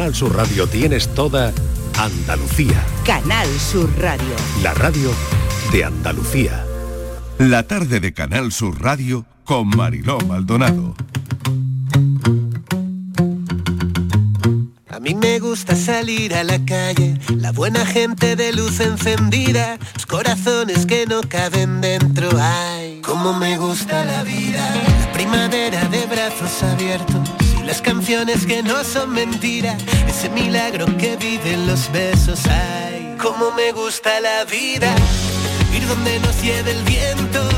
Canal Sur Radio tienes toda Andalucía. Canal Sur Radio. La radio de Andalucía. La tarde de Canal Sur Radio con Mariló Maldonado. A mí me gusta salir a la calle, la buena gente de luz encendida, los corazones que no caben dentro. Ay, cómo me gusta la vida, la primavera de brazos abiertos las canciones que no son mentira, ese milagro que viven los besos. Ay, cómo me gusta la vida, ir donde nos lleve el viento,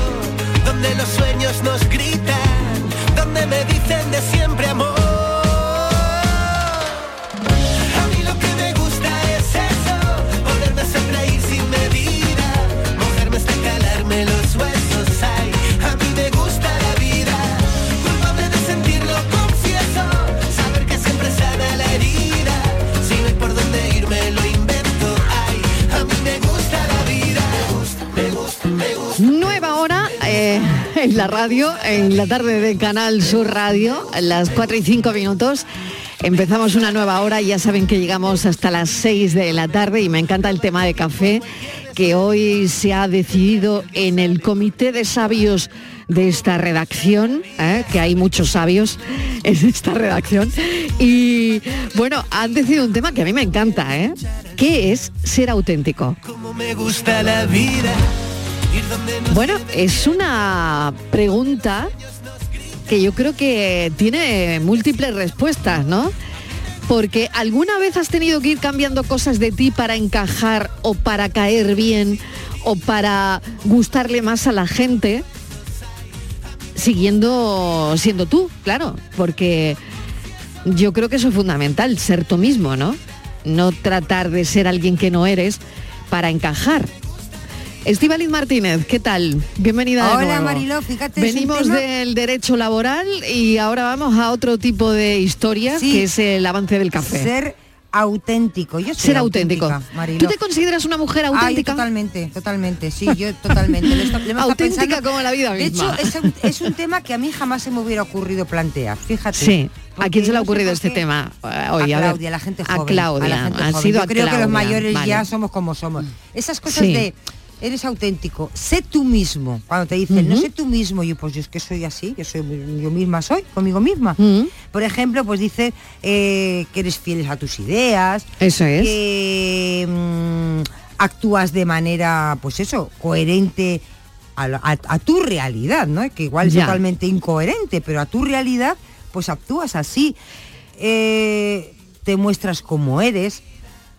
donde los sueños nos gritan, donde me dicen de siempre amor. En la radio, en la tarde de Canal Sur Radio, las 4 y 5 minutos. Empezamos una nueva hora, ya saben que llegamos hasta las 6 de la tarde y me encanta el tema de café que hoy se ha decidido en el comité de sabios de esta redacción, ¿eh? que hay muchos sabios en esta redacción. Y bueno, han decidido un tema que a mí me encanta, ¿eh? ¿Qué es ser auténtico? Cómo me gusta la vida, Bueno, es una pregunta que yo creo que tiene múltiples respuestas, ¿no? Porque alguna vez has tenido que ir cambiando cosas de ti para encajar o para caer bien o para gustarle más a la gente, siguiendo siendo tú, claro, porque yo creo que eso es fundamental, ser tú mismo, ¿no? No tratar de ser alguien que no eres para encajar. Estivaliz Martínez, ¿qué tal? Bienvenida de Hola nuevo. Mariló, fíjate. Venimos del derecho laboral y ahora vamos a otro tipo de historias, Sí. que es el avance del café. Ser auténtico. Yo soy Ser auténtico. ¿Tú te consideras una mujer Ah, auténtica? totalmente, totalmente, sí, yo totalmente. Lo está- estado Auténtica pensando. como la vida De misma. hecho, es un, es un tema que a mí jamás se me hubiera ocurrido plantear, fíjate. Sí. ¿A quién se le ha no sé ocurrido este tema eh, hoy? a ver. Claudia, la gente A joven. Claudia, la gente ha joven. sido Yo a creo que los Claudia, mayores vale. ya somos como somos. Esas cosas Sí. de eres auténtico, sé tú mismo. Cuando te dicen, no sé tú mismo, yo pues yo es que soy así, yo soy yo misma soy, conmigo misma. Por ejemplo, pues dice eh, que eres fiel a tus ideas, Eso es. que mm, actúas de manera, pues eso, coherente a, la- a- a tu realidad, ¿no? Que igual es totalmente incoherente, pero a tu realidad, pues actúas así. Eh, te muestras como eres.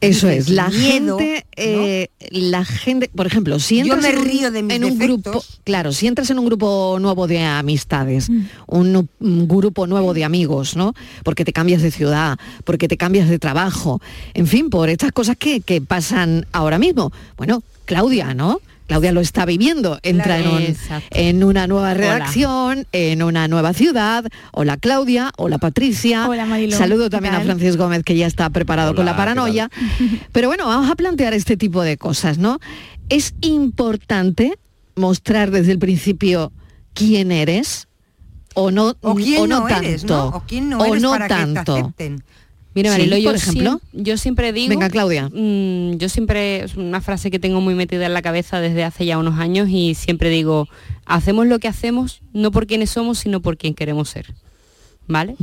Eso es, la miedo, gente, ¿no? eh, la gente, por ejemplo, si Yo entras me en un, río de mis en un grupo, claro, si entras en un grupo nuevo de amistades, un, nu- un grupo nuevo de amigos, ¿no? Porque te cambias de ciudad, porque te cambias de trabajo, en fin, por estas cosas que, que pasan ahora mismo. Bueno, Claudia, ¿no? Claudia lo está viviendo, entra en, un- en una nueva redacción, en una nueva ciudad. Hola Claudia, hola Patricia. Hola, Mariló. Saludo ¿Qué también a? Francis Gómez que ya está preparado con la paranoia. Pero bueno, vamos a plantear este tipo de cosas, ¿no? Es importante mostrar desde el principio quién eres o no, O quién no, no, tanto. eres, ¿no? O quién no o eres no para que te tanto. Sí, Marilo, yo, por ejemplo. yo siempre digo... Venga, Claudia. mm, yo siempre, es una frase que tengo muy metida en la cabeza desde hace ya unos años y siempre digo, hacemos lo que hacemos no por quienes somos, sino por quien queremos ser. ¿Vale?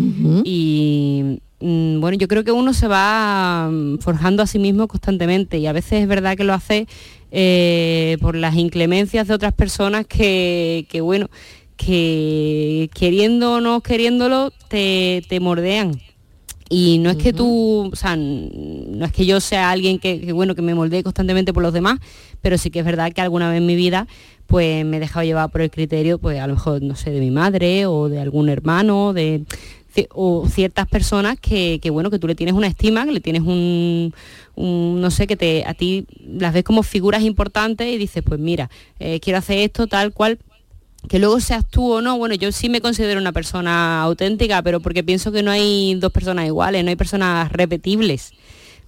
Y mm, bueno, yo creo que uno se va mm, forjando a sí mismo constantemente y a veces es verdad que lo hace eh, por las inclemencias de otras personas que, que, bueno, que queriendo o no queriéndolo te, te mordean. Y no es que tú, o sea, no es que yo sea alguien que, que, bueno, que me moldee constantemente por los demás, pero sí que es verdad que alguna vez en mi vida pues me he dejado llevar por el criterio, pues a lo mejor, no sé, de mi madre o de algún hermano, de o ciertas personas que, que, bueno, que tú le tienes una estima, que le tienes un, un, no sé, que te, a ti las ves como figuras importantes y dices, pues mira, eh, quiero hacer esto tal cual, que luego seas tú o no, bueno, yo sí me considero una persona auténtica, pero porque pienso que no hay dos personas iguales, no hay personas repetibles.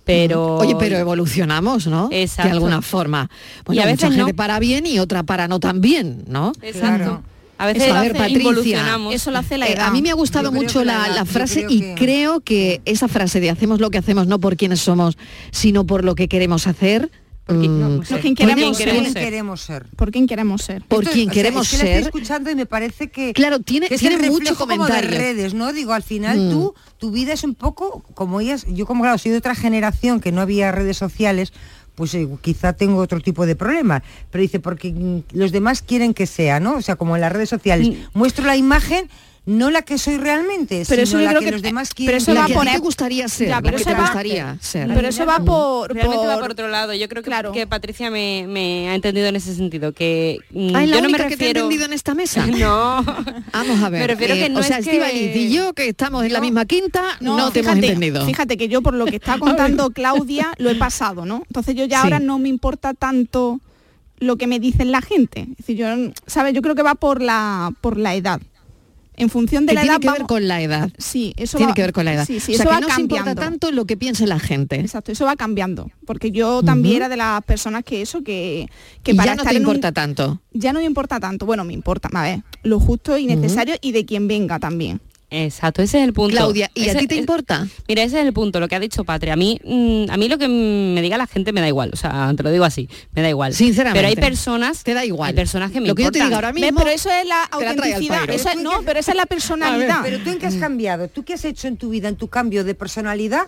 Pero Oye, pero evolucionamos, ¿no? Exacto. De alguna forma. Bueno, Y a mucha veces gente no. para bien y otra para no tan bien, ¿no? Exacto. Claro. A veces Eso, a ver, Patricia, involucionamos. Eso lo hace la Eh, edad. a mí me ha gustado mucho la frase creo y que- creo que esa frase de hacemos lo que hacemos no por quienes somos, sino por lo que queremos hacer. Porque- mm, Por quien ¿Por quién queremos queremos ser. ser? queremos ser. Por quién queremos ser. por o sea, queremos es que la ser. estoy escuchando y me parece que Claro, tiene, que tiene mucho reflejo como de comentario. redes, ¿no? Digo, al final Mm. tú, tu vida es un poco como ellas, yo como claro, soy de otra generación que no había redes sociales, pues eh, quizá tengo otro tipo de problemas. Pero dice, porque mm, los demás quieren que sea, ¿no? O sea, como en las redes sociales. Muestro la imagen, no la que soy realmente, Pero eso sino yo la creo que, que- los demás pero quieren eso que la va a que poner- te gustaría ser, Ya, la pero que eso te va- gustaría ser. Pero eso va por... Realmente va por- por otro lado. Yo creo que, Claro. que Patricia me, me ha entendido en ese sentido, que mm, Ah, ¿es la yo no me única que te he refiero... entendido en esta mesa? no. Vamos a ver. Me refiero que no o sea, es que- y yo, que estamos en la misma quinta, no, te hemos fíjate, entendido. Fíjate que yo por lo que está contando Claudia lo he pasado, ¿no? Entonces yo ya Sí. ahora no me importa tanto lo que me dicen la gente. Es decir, yo, ¿sabes? Yo creo que va por la por la edad. En función de que la tiene edad que ver con la edad. Sí, eso Tiene va- que ver con la edad. Sí, sí, o sea, eso que va no se importa cambiando. tanto lo que piense la gente. Exacto, eso va cambiando. Porque yo también era de las personas que eso, que, que y para ya no estar te en un- importa tanto. ya no me importa tanto. Bueno, me importa, a ver, lo justo y necesario y de quien venga también. Exacto, ese es el punto. Claudia, ¿y a ti te es- importa? Mira, ese es el punto, lo que ha dicho Patria. A mí, mm, a mí lo que me diga la gente me da igual, o sea, te lo digo así, me da igual. Sinceramente. Pero hay personas, Te da igual. hay personas que me Lo que yo te importan. diga ahora ¿Ves? mismo. Pero eso es la autenticidad. pairo. eso es- no, pero esa es la personalidad. Pero tú en qué has cambiado, tú qué has hecho en tu vida, en tu cambio de personalidad,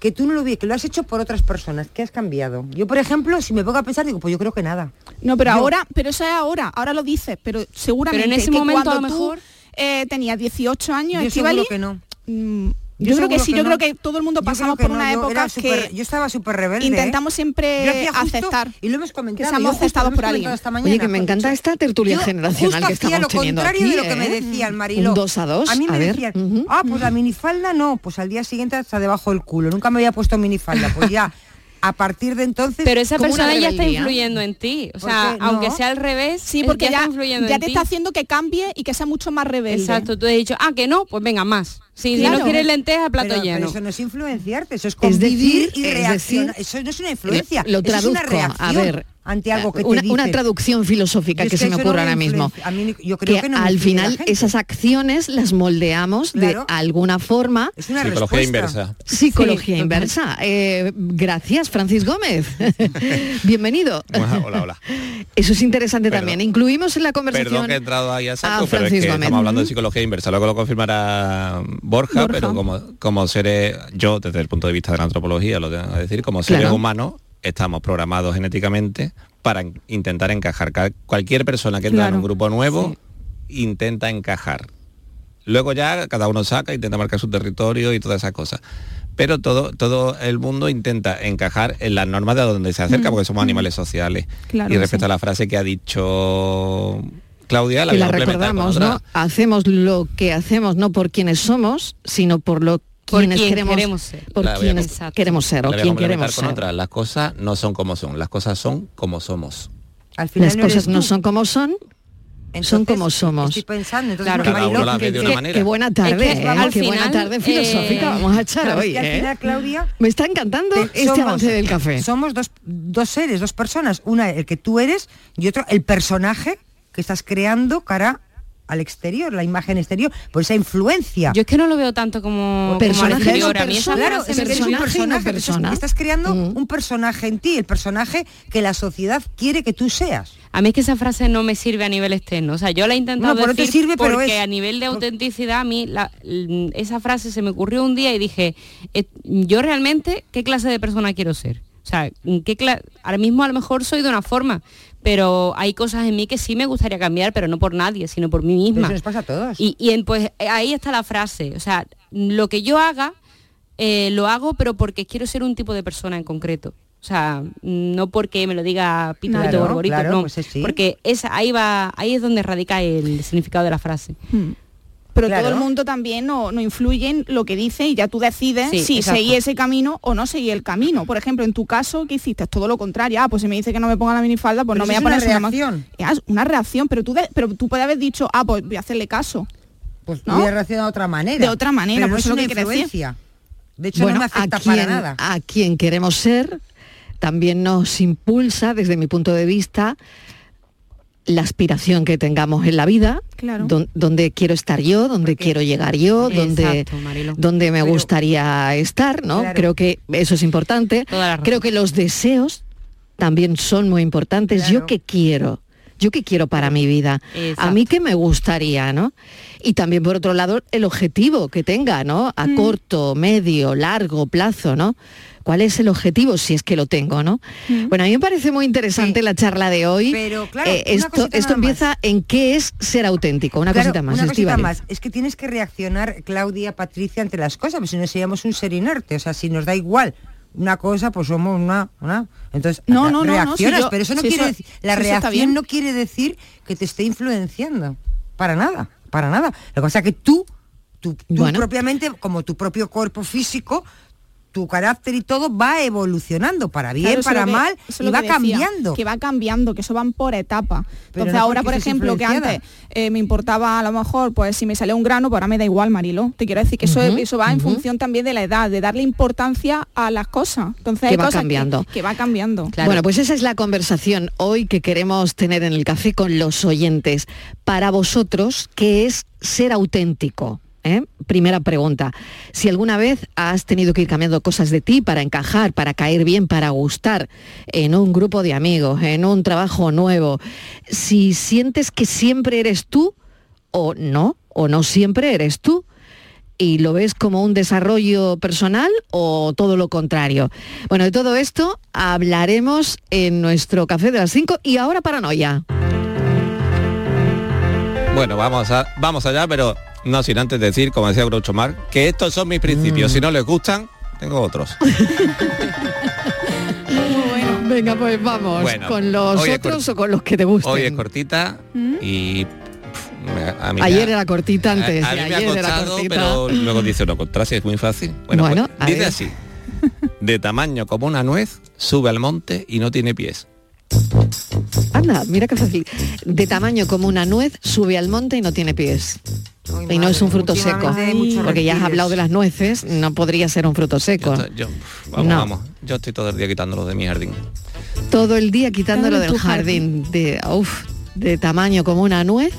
que tú no lo vi, que lo has hecho por otras personas, ¿qué has cambiado? Yo, por ejemplo, si me pongo a pensar, digo, pues yo creo que nada. No, pero Yo- ahora, pero eso es ahora, ahora lo dices, pero seguramente Pero en ese que momento, a lo tú, mejor- eh, tenías 18 años, Yo que no. mm, Yo yo, creo que sí, que yo no. creo que todo el mundo pasamos por una época era súper- que yo estaba súper rebelde. ¿eh? intentamos siempre justo- aceptar. y lo hemos comentado. que seamos aceptados por alguien. esta mañana, Oye, que me encanta esta tertulia yo generacional justo que hacía estamos lo teniendo contrario aquí. de lo que me ¿eh? decía el Mariló. Un dos a dos, A mí me a ver. decían, ah, pues la minifalda no, pues al día siguiente hasta debajo del culo. Nunca me había puesto minifalda. Pues ya, a partir de entonces... Pero esa persona ya está influyendo en ti. O ¿Por sea? No. aunque sea al revés, Sí, porque ya, está influyendo ya en te ti. está haciendo que cambie y que sea mucho más rebelde. Exacto, tú has dicho, ah, que no, pues venga, más. Si, si Claro. no quieres lentejas, plato pero, pero lleno. eso no es influenciarte, eso es Es convivir decir, y es reaccionar. decir, eso no es una influencia, Lo eso es una a ver, ante algo que una, te una dice. traducción filosófica que que se me no ocurre ahora mismo. influencia. A mí yo creo que, que no al final esas acciones las moldeamos Claro. de alguna forma. Es una Psicología respuesta. inversa. Psicología inversa. Eh, gracias, Francis Gómez. Bienvenido. Hola, hola, hola. Eso es interesante Perdón. también. Incluimos en la conversación. Perdón que he entrado ahí a saco, a pero es Francis que Gómez. estamos hablando de psicología inversa. Luego lo confirmará Borja, Borja. pero como, como seres, yo desde el punto de vista de la antropología, lo tengo que decir, como seres Claro. humanos estamos programados genéticamente para en- intentar encajar. Ca- Cualquier persona que entra en un grupo nuevo intenta encajar. Luego ya cada uno saca, intenta marcar su territorio y todas esas cosas. Pero todo, todo el mundo intenta encajar en las normas de donde se acerca, porque somos animales sociales. Claro y que respecto sí. a la frase que ha dicho Claudia, la que recordamos, otra. ¿no? Hacemos lo que hacemos no por quienes somos, sino por lo Por quienes quien queremos, queremos ser. por La voy a- quienes queremos ser o complementar queremos con ser. otra. Las cosas no son como son, las cosas son como somos. Al final Las no cosas no son como son, son como somos. Estoy pensando, entonces Claro. no, Cada uno Mariló, la ve que- de que- una Qué- manera. Qué buena tarde, Es que ¿eh? al qué buena final, tarde filosófica eh, vamos a echar Claro, es hoy. que al ¿eh? final, Claudia, Me está encantando te- este somos- avance del café. Somos dos, dos seres, dos personas. Una, el que tú eres y otro, el personaje que estás creando cara al exterior, la imagen exterior, por esa influencia. Yo es que no lo veo tanto como, como Personaje al exterior. Persona. Claro, es un personaje persona. estás, creando Mm. un personaje en ti, el personaje que la sociedad quiere que tú seas. A mí es que esa frase no me sirve a nivel externo. O sea, yo la he intentado No, te decir sirve, pero porque es- a nivel de autenticidad a mí la- l- esa frase se me ocurrió un día y dije, eh, yo realmente, ¿qué clase de persona quiero ser? O sea, ¿qué ahora mismo a lo mejor soy de una forma, pero hay cosas en mí que sí me gustaría cambiar, pero no por nadie, sino por mí misma. eso nos pasa a todos. Y, y en- pues eh, ahí está la frase. O sea, lo que yo haga, eh, lo hago, pero porque quiero ser un tipo de persona en concreto. O sea, no porque me lo diga Pito Claro, Pito Borborito, claro, no. pues sí. Porque esa, ahí va, ahí es donde radica el significado de la frase. Hmm. Pero Claro. todo el mundo también no, no influye en lo que dice y ya tú decides Sí, si exacto. seguir ese camino o no seguir el camino. Por ejemplo, en tu caso, ¿qué hiciste? Todo lo contrario. Ah, pues si me dice que no me ponga la minifalda, pues Pero no me voy a es poner una reacción. Es una reacción, pero tú, de- pero tú puedes haber dicho, ah, pues voy a hacerle caso. Pues ¿no? hubiera reaccionado de otra manera. De otra manera, pero por no eso es lo una que quiere decir. influencia. De hecho, bueno, no me afecta a para nada. a quien queremos ser, también nos impulsa, desde mi punto de vista, la aspiración que tengamos en la vida, Claro. don- donde quiero estar yo, donde quiero llegar yo, donde, Exacto, Marilo. donde me gustaría estar, ¿no? Claro. Creo que eso es importante. Creo que los deseos también son muy importantes. Yo qué quiero, yo qué quiero para mi vida, a mí qué me gustaría, ¿no? Y también por otro lado el objetivo que tenga, ¿no? A corto, medio, largo plazo, ¿no? ¿Cuál es el objetivo si es que lo tengo, ¿no? Bueno, a mí me parece muy interesante Sí. la charla de hoy. Pero, claro, Eh, esto esto más. empieza en qué es ser auténtico. Una Claro, cosita más, Una cosita más. Es que tienes que reaccionar, Claudia, Patricia, ante las cosas, pues si no seríamos un ser inerte. O sea, si nos da igual una cosa, pues somos una... una. Entonces, No, no, no, si yo- pero eso no si quiere decir... La si reacción no quiere decir que te esté influenciando. Para nada, para nada. Lo que pasa es que tú, tú, tú Bueno. propiamente, como tu propio cuerpo físico, tu carácter y todo va evolucionando, para bien, Claro, para que- mal, y lo va que decía, cambiando. Que va cambiando, que eso van por etapa. Pero Entonces no ahora, por ejemplo, que antes eh, me importaba a lo mejor, pues si me sale un grano, pues ahora me da igual, Marilo. Te quiero decir que eso, eso va en función también de la edad, de darle importancia a las cosas. Entonces Que hay va cosas cambiando. Que, va cambiando. Claro. Bueno, pues esa es la conversación hoy que queremos tener en el café con los oyentes. Para vosotros, ¿qué es ser auténtico? ¿Eh? Primera pregunta. Si alguna vez has tenido que ir cambiando cosas de ti para encajar, para caer bien, para gustar en un grupo de amigos, en un trabajo nuevo, si sientes que siempre eres tú o no, o no siempre eres tú, y lo ves como un desarrollo personal o todo lo contrario. Bueno, de todo esto hablaremos en nuestro café de las 5 y ahora paranoia. Bueno, vamos, a, vamos allá, pero no sin antes decir, como decía Groucho Marx, que estos son mis principios. Si no les gustan, tengo otros. Venga, pues vamos, Bueno, con los otros o con los que te gusten. Hoy es cortita y... pff, me- a mí me Ayer ha- era cortita antes, a, a de mí me ha ayer era costado, cortita. pero luego dice lo contrario, es muy fácil. Bueno, Bueno, pues, a dice ver. así. De tamaño como una nuez, sube al monte y no tiene pies. Anda, mira qué fácil. De tamaño como una nuez, sube al monte y no tiene pies. Ay, Y no es un fruto seco. Porque ya has hablado de las nueces, no podría ser un fruto Yo, seco. estoy- yo, vamos, No. vamos. Yo estoy todo el día quitándolo de mi jardín. Todo el día quitándolo del jardín. De, uf, de tamaño como una nuez,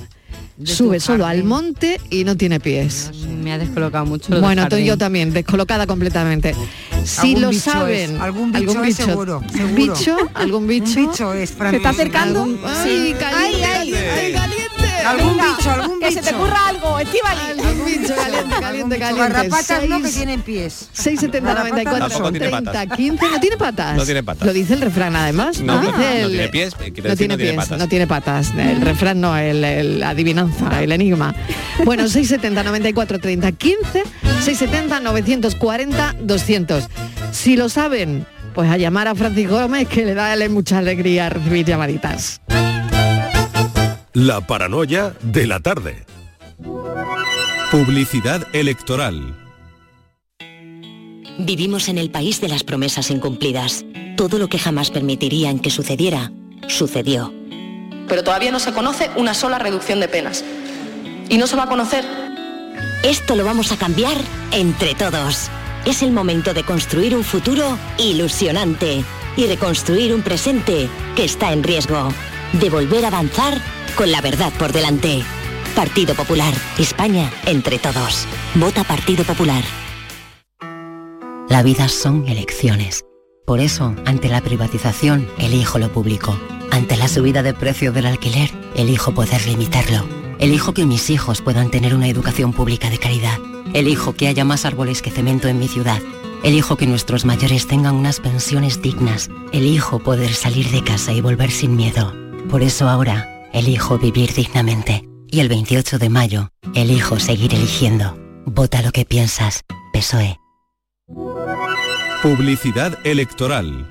sube solo al monte y no tiene pies. Me ha descolocado mucho. lo Bueno, tú y jardín. yo también, descolocada completamente. Si Algún lo bicho saben, es, algún bicho es seguro, seguro. bicho, algún bicho, Un bicho es, Fran. ¿Se está acercando? algún- ay, caliente, Ay, ay, caliente, caliente. Algún Venga, bicho, algún Que se te bicho. ocurra algo, Estivali. Algún bicho caliente, caliente, bicho. caliente. Garrapatas no que Seis- tienen pies. 670 94 Tampoco tiene 30 patas. 15 no tiene patas. No tiene patas. Lo dice el refrán además. No, Dice no, no el- tiene pies, no decir tiene no tiene pies, patas. no tiene patas. El refrán no, el, el- la adivinanza, el enigma. Bueno, 670 94 30 15, 670 940 200. Si lo saben, pues a llamar a Francisco Gómez que le da a él mucha alegría recibir llamaditas. La paranoia de la tarde. Publicidad electoral. Vivimos en el país de las promesas incumplidas. Todo lo que jamás permitirían que sucediera, sucedió. pero todavía no se conoce una sola reducción de penas. Y no se va a conocer. Esto lo vamos a cambiar entre todos. Es el momento de construir un futuro ilusionante y reconstruir un presente que está en riesgo. De volver a avanzar con la verdad por delante. Partido Popular. España entre todos. Vota Partido Popular. La vida son elecciones. Por eso, ante la privatización, elijo lo público. Ante la subida de precio del alquiler, elijo poder limitarlo. Elijo que mis hijos puedan tener una educación pública de calidad. Elijo que haya más árboles que cemento en mi ciudad. Elijo que nuestros mayores tengan unas pensiones dignas. Elijo poder salir de casa y volver sin miedo. Por eso ahora, elijo vivir dignamente. Y el 28 de mayo, elijo seguir eligiendo. Vota lo que piensas. PSOE. Publicidad electoral.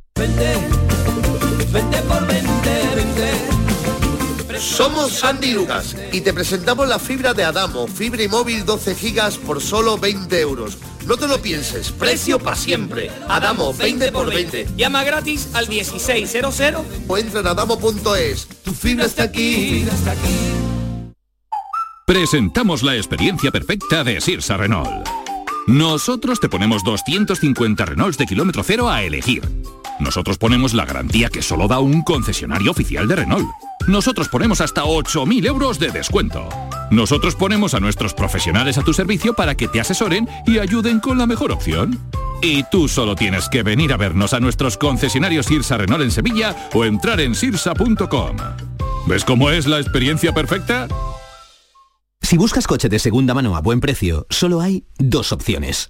Vente por 20, Somos Sandy Lucas y te presentamos la fibra de Adamo, fibra y móvil 12 gigas por solo 20 euros. No te lo pienses, precio para siempre. Adamo, 20 por 20. Llama gratis al 1600 o entra en adamo.es. Tu fibra está aquí. Presentamos la experiencia perfecta de Sirsa Renault. Nosotros te ponemos 250 Renaults de kilómetro cero a elegir nosotros ponemos la garantía que solo da un concesionario oficial de Renault. Nosotros ponemos hasta 8.000 euros de descuento. Nosotros ponemos a nuestros profesionales a tu servicio para que te asesoren y ayuden con la mejor opción. Y tú solo tienes que venir a vernos a nuestros concesionarios Sirsa Renault en Sevilla o entrar en sirsa.com. ¿Ves cómo es la experiencia perfecta? Si buscas coche de segunda mano a buen precio, solo hay dos opciones.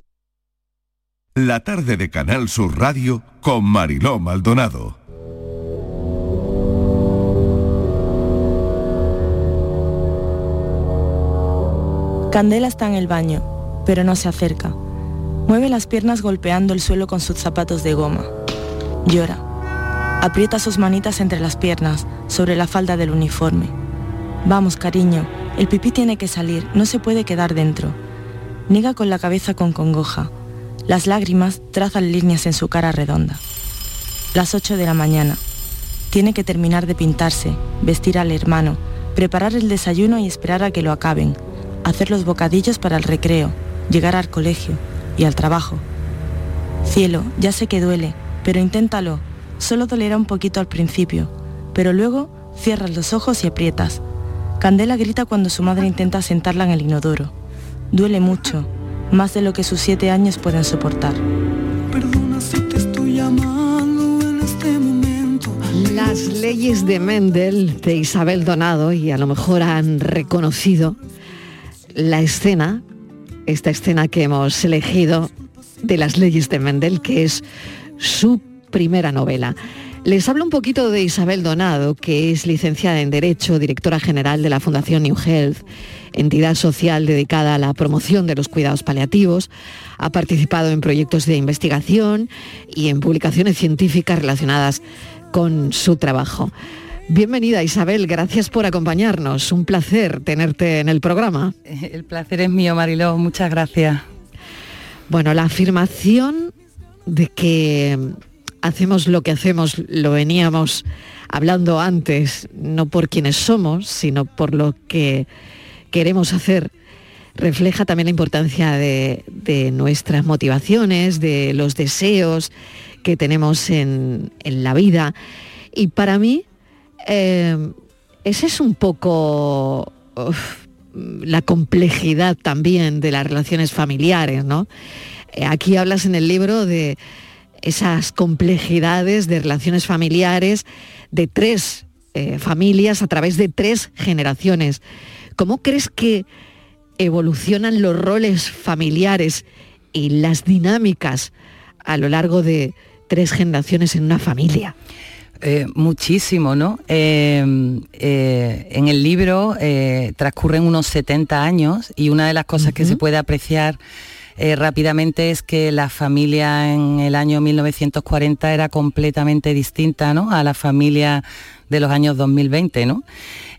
La tarde de Canal Sur Radio con Mariló Maldonado. Candela está en el baño, pero no se acerca. Mueve las piernas golpeando el suelo con sus zapatos de goma. Llora. Aprieta sus manitas entre las piernas, sobre la falda del uniforme. Vamos, cariño, el pipí tiene que salir, no se puede quedar dentro. Niega con la cabeza con congoja las lágrimas trazan líneas en su cara redonda. Las 8 de la mañana. Tiene que terminar de pintarse, vestir al hermano, preparar el desayuno y esperar a que lo acaben, hacer los bocadillos para el recreo, llegar al colegio y al trabajo. Cielo, ya sé que duele, pero inténtalo. Solo dolerá un poquito al principio, pero luego cierras los ojos y aprietas. Candela grita cuando su madre intenta sentarla en el inodoro. Duele mucho, más de lo que sus siete años pueden soportar. Este Las leyes de Mendel de Isabel Donado, y a lo mejor han reconocido la escena, esta escena que hemos elegido de las leyes de Mendel, que es su primera novela. Les hablo un poquito de Isabel Donado, que es licenciada en Derecho, directora general de la Fundación New Health, entidad social dedicada a la promoción de los cuidados paliativos. Ha participado en proyectos de investigación y en publicaciones científicas relacionadas con su trabajo. Bienvenida Isabel, gracias por acompañarnos. Un placer tenerte en el programa. El placer es mío, Mariló, muchas gracias. Bueno, la afirmación de que hacemos lo que hacemos, lo veníamos hablando antes, no por quienes somos, sino por lo que queremos hacer, refleja también la importancia de, nuestras motivaciones, de los deseos que tenemos en, la vida. Y para mí, eh, esa es un poco la complejidad también de las relaciones familiares, ¿no? Eh, aquí hablas en el libro de esas complejidades de relaciones familiares de tres eh, familias a través de tres generaciones. ¿Cómo crees que evolucionan los roles familiares y las dinámicas a lo largo de tres generaciones en una familia? Eh, muchísimo, ¿no? Eh, en el libro transcurren unos 70 años y una de las cosas que se puede apreciar eh, rápidamente es que la familia en el año 1940 era completamente distinta ¿no? a la familia de los años 2020, ¿no?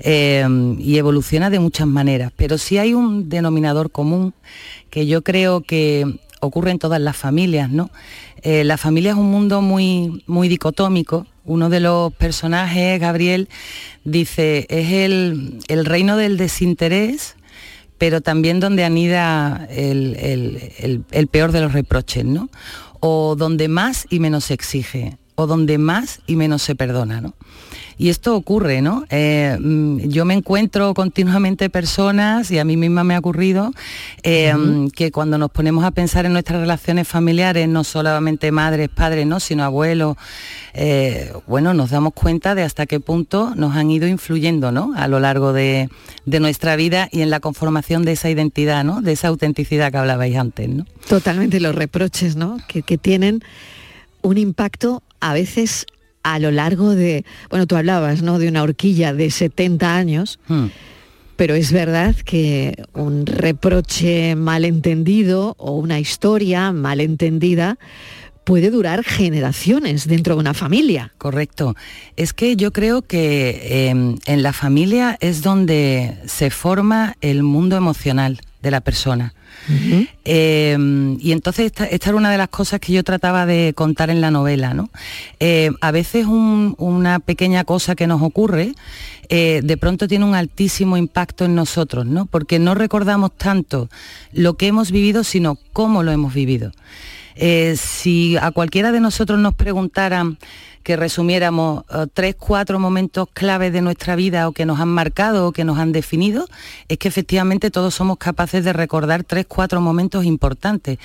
Eh, y evoluciona de muchas maneras, pero sí hay un denominador común que yo creo que ocurre en todas las familias, ¿no? Eh, la familia es un mundo muy, muy dicotómico. Uno de los personajes, Gabriel, dice, es el, el reino del desinterés, pero también donde anida el, el, el peor de los reproches, ¿no? O donde más y menos se exige, o donde más y menos se perdona, ¿no? Y esto ocurre, ¿no? Eh, mm, yo me encuentro continuamente personas, y a mí misma me ha ocurrido, eh, que cuando nos ponemos a pensar en nuestras relaciones familiares, no solamente madres, padres, ¿no? sino abuelos, eh, bueno, nos damos cuenta de hasta qué punto nos han ido influyendo ¿no? a lo largo de, nuestra vida y en la conformación de esa identidad, ¿no? de esa autenticidad que hablabais antes. ¿no? Totalmente los reproches ¿no? que, que tienen un impacto a veces a lo largo de, bueno, tú hablabas, ¿no? De una horquilla de 70 años, hmm. pero es verdad que un reproche malentendido o una historia malentendida puede durar generaciones dentro de una familia. Correcto. Es que yo creo que em, en la familia es donde se forma el mundo emocional de la persona. Em, y entonces esta, era una de las cosas que yo trataba de contar en la novela. ¿no? Eh, a veces una pequeña cosa que nos ocurre eh, de pronto tiene un altísimo impacto en nosotros, ¿no? porque no recordamos tanto lo que hemos vivido, sino cómo lo hemos vivido. Eh, si a cualquiera de nosotros nos preguntaran que resumiéramos eh, tres, cuatro momentos claves de nuestra vida o que nos han marcado o que nos han definido, es que efectivamente todos somos capaces de recordar tres, cuatro momentos importantes.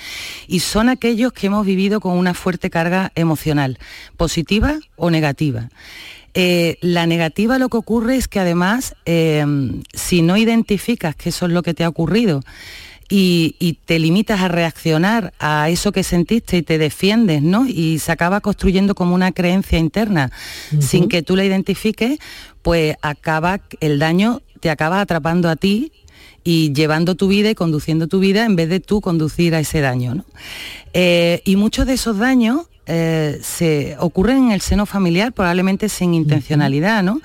Y son aquellos que hemos vivido con una fuerte carga emocional, positiva o negativa. Eh, la negativa lo que ocurre es que además, si no identificas que eso es lo que te ha ocurrido, y, te limitas a reaccionar a eso que sentiste y te defiendes, ¿no? Y se acaba construyendo como una creencia interna sin que tú la identifiques, pues acaba el daño te acaba atrapando a ti y llevando tu vida y conduciendo tu vida en vez de tú conducir a ese daño. ¿no? Eh, y muchos de esos daños eh, se ocurren en el seno familiar probablemente sin intencionalidad, ¿no?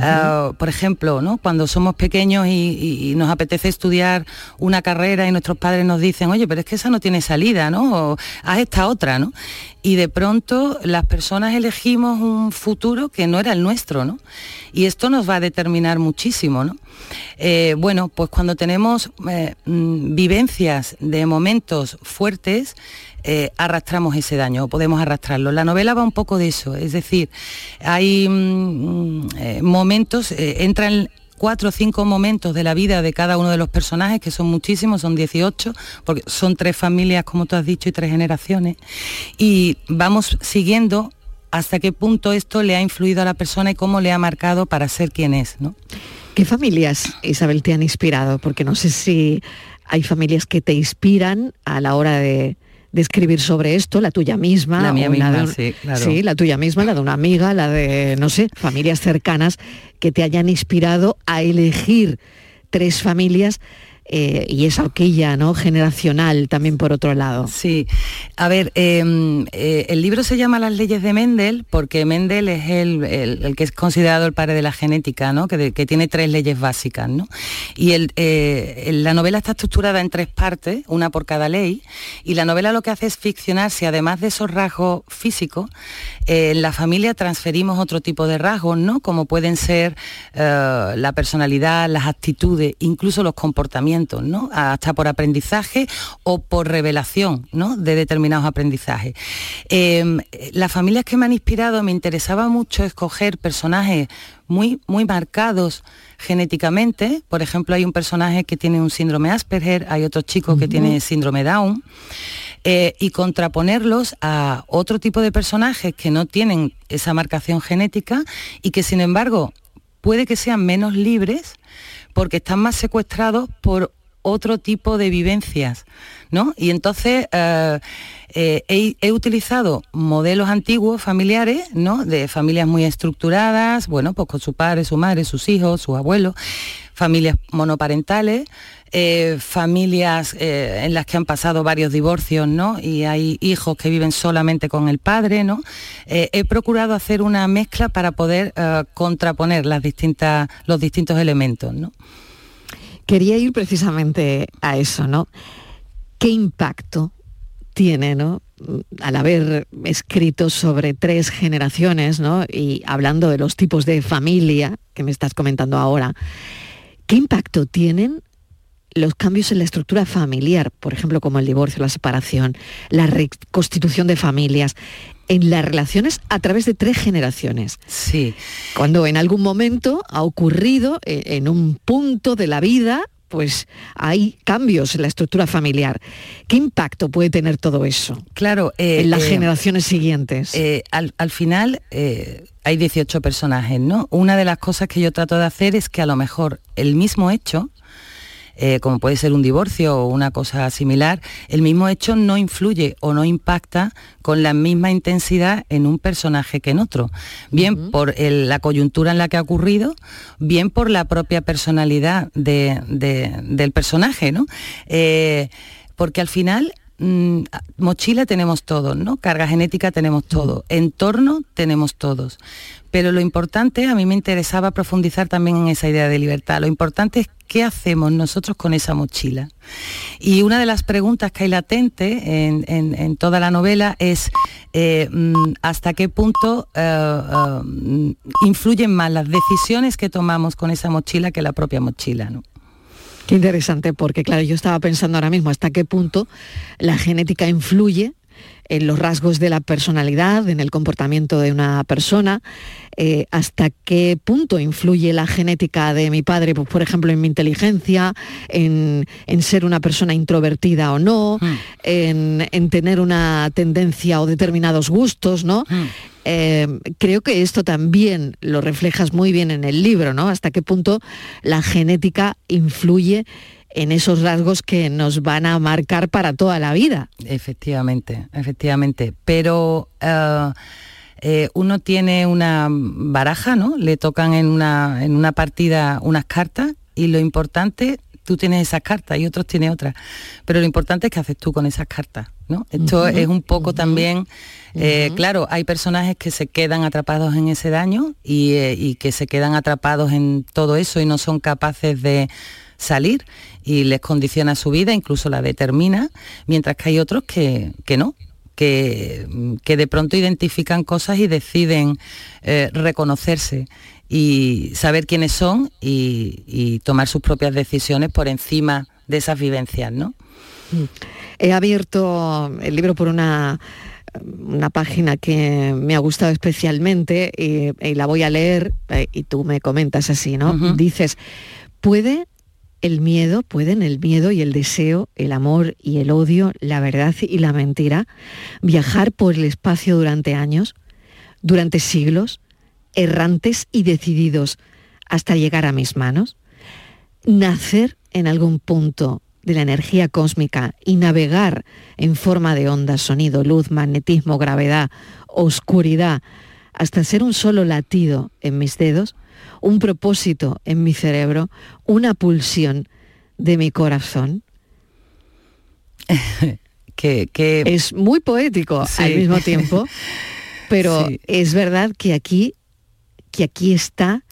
Ah, por ejemplo, ¿no? Cuando somos pequeños y, nos apetece estudiar una carrera y nuestros padres nos dicen, oye, pero es que esa no tiene salida, ¿no? O haz esta otra, ¿no? Y de pronto las personas elegimos un futuro que no era el nuestro, ¿no? Y esto nos va a determinar muchísimo, ¿no? Eh, bueno, pues cuando tenemos eh, mm, vivencias de momentos fuertes, eh, arrastramos ese daño o podemos arrastrarlo. La novela va un poco de eso, es decir, hay mm, eh, momentos, eh, entran cuatro o cinco momentos de la vida de cada uno de los personajes, que son muchísimos, son 18, porque son tres familias, como tú has dicho, y tres generaciones, y vamos siguiendo hasta qué punto esto le ha influido a la persona y cómo le ha marcado para ser quien es. ¿no? ¿Qué familias, Isabel, te han inspirado? Porque no sé si hay familias que te inspiran a la hora de, de escribir sobre esto, la tuya misma. La mía misma, sí, claro. Sí, la tuya misma, la de una amiga, la de, no sé, familias cercanas que te hayan inspirado a elegir tres familias eh, y esa horquilla ¿no? generacional también por otro lado. Sí, a ver, em, eh, el libro se llama Las leyes de Mendel porque Mendel es el, que es considerado el padre de la genética, ¿no? que, tiene tres leyes básicas. ¿no? Y eh, la novela está estructurada en tres partes, una por cada ley, y la novela lo que hace es ficcionar si además de esos rasgos físicos, en la familia transferimos otro tipo de rasgos, ¿no? como pueden ser la personalidad, las actitudes, incluso los comportamientos ¿no? hasta por aprendizaje o por revelación ¿no? de determinados aprendizajes. Em, las familias que me han inspirado me interesaba mucho escoger personajes muy, muy marcados genéticamente. Por ejemplo, hay un personaje que tiene un síndrome Asperger, hay otro chico que tiene síndrome Down. Eh, y contraponerlos a otro tipo de personajes que no tienen esa marcación genética y que sin embargo puede que sean menos libres porque están más secuestrados por otro tipo de vivencias, ¿no? Y entonces eh, eh, he, utilizado modelos antiguos familiares, ¿no? De familias muy estructuradas, bueno, pues con su padre, su madre, sus hijos, sus abuelos, familias monoparentales, eh, familias en las que han pasado varios divorcios, ¿no? Y hay hijos que viven solamente con el padre, ¿no? he procurado hacer una mezcla para poder contraponer los distintos elementos, ¿no? Quería ir precisamente a eso, ¿no? ¿Qué impacto tiene, ¿no? al haber escrito sobre tres generaciones, ¿no? Y hablando de los tipos de familia que me estás comentando ahora, ¿qué impacto tienen los cambios en la estructura familiar, por ejemplo, como el divorcio, la separación, la reconstitución de familias, en las relaciones a través de tres generaciones. Sí. Cuando en algún momento ha ocurrido eh, en un punto de la vida, pues hay cambios en la estructura familiar. ¿Qué impacto puede tener todo eso? Claro, en las generaciones siguientes. al, al, final hay 18 personajes, ¿no? Una de las cosas que yo trato de hacer es que a lo mejor el mismo hecho eh, como puede ser un divorcio o una cosa similar, el mismo hecho no influye o no impacta con la misma intensidad en un personaje que en otro, bien por la coyuntura en la que ha ocurrido, bien por la propia personalidad del personaje, ¿no? Eh, porque al final mm, mochila tenemos todos, ¿no? Carga genética tenemos todo, entorno tenemos todos. Pero lo importante, a mí me interesaba profundizar también en esa idea de libertad. Lo importante es qué hacemos nosotros con esa mochila. Y una de las preguntas que hay latente en, toda la novela es eh, mm, hasta qué punto eh, eh, influyen más las decisiones que tomamos con esa mochila que la propia mochila. ¿no? Qué interesante, porque claro, yo estaba pensando ahora mismo hasta qué punto la genética influye en los rasgos de la personalidad, en el comportamiento de una persona, eh, hasta qué punto influye la genética de mi padre, pues, por ejemplo, en mi inteligencia, en, ser una persona introvertida o no, hmm. en, tener una tendencia o determinados gustos, ¿no? Hmm. Eh, creo que esto también lo reflejas muy bien en el libro, ¿no? Hasta qué punto la genética influye en esos rasgos que nos van a marcar para toda la vida. Efectivamente, efectivamente. Pero eh, eh, uno tiene una baraja, ¿no? Le tocan en una, en una partida unas cartas y lo importante, tú tienes esas cartas y otros tienen otras. Pero lo importante es qué haces tú con esas cartas. ¿No? Esto es un poco también, eh, claro, hay personajes que se quedan atrapados en ese daño y que se quedan atrapados en todo eso y no son capaces de salir y les condiciona su vida, incluso la determina, mientras que hay otros que, no, que, que, de pronto identifican cosas y deciden eh, reconocerse y saber quiénes son y, tomar sus propias decisiones por encima de esas vivencias, ¿no? He abierto el libro por una una página que me ha gustado especialmente y, la voy a leer eh, y tú me comentas así, ¿no? Dices, ¿puede el miedo, pueden el miedo y el deseo, el amor y el odio, la verdad y la mentira, viajar por el espacio durante años, durante siglos, errantes y decididos hasta llegar a mis manos, nacer en algún punto de la energía cósmica y navegar en forma de onda, sonido, luz, magnetismo, gravedad, oscuridad, hasta ser un solo latido en mis dedos, un propósito en mi cerebro, una pulsión de mi corazón. que, Es muy poético al mismo tiempo, pero es verdad que aquí, que aquí está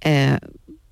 eh,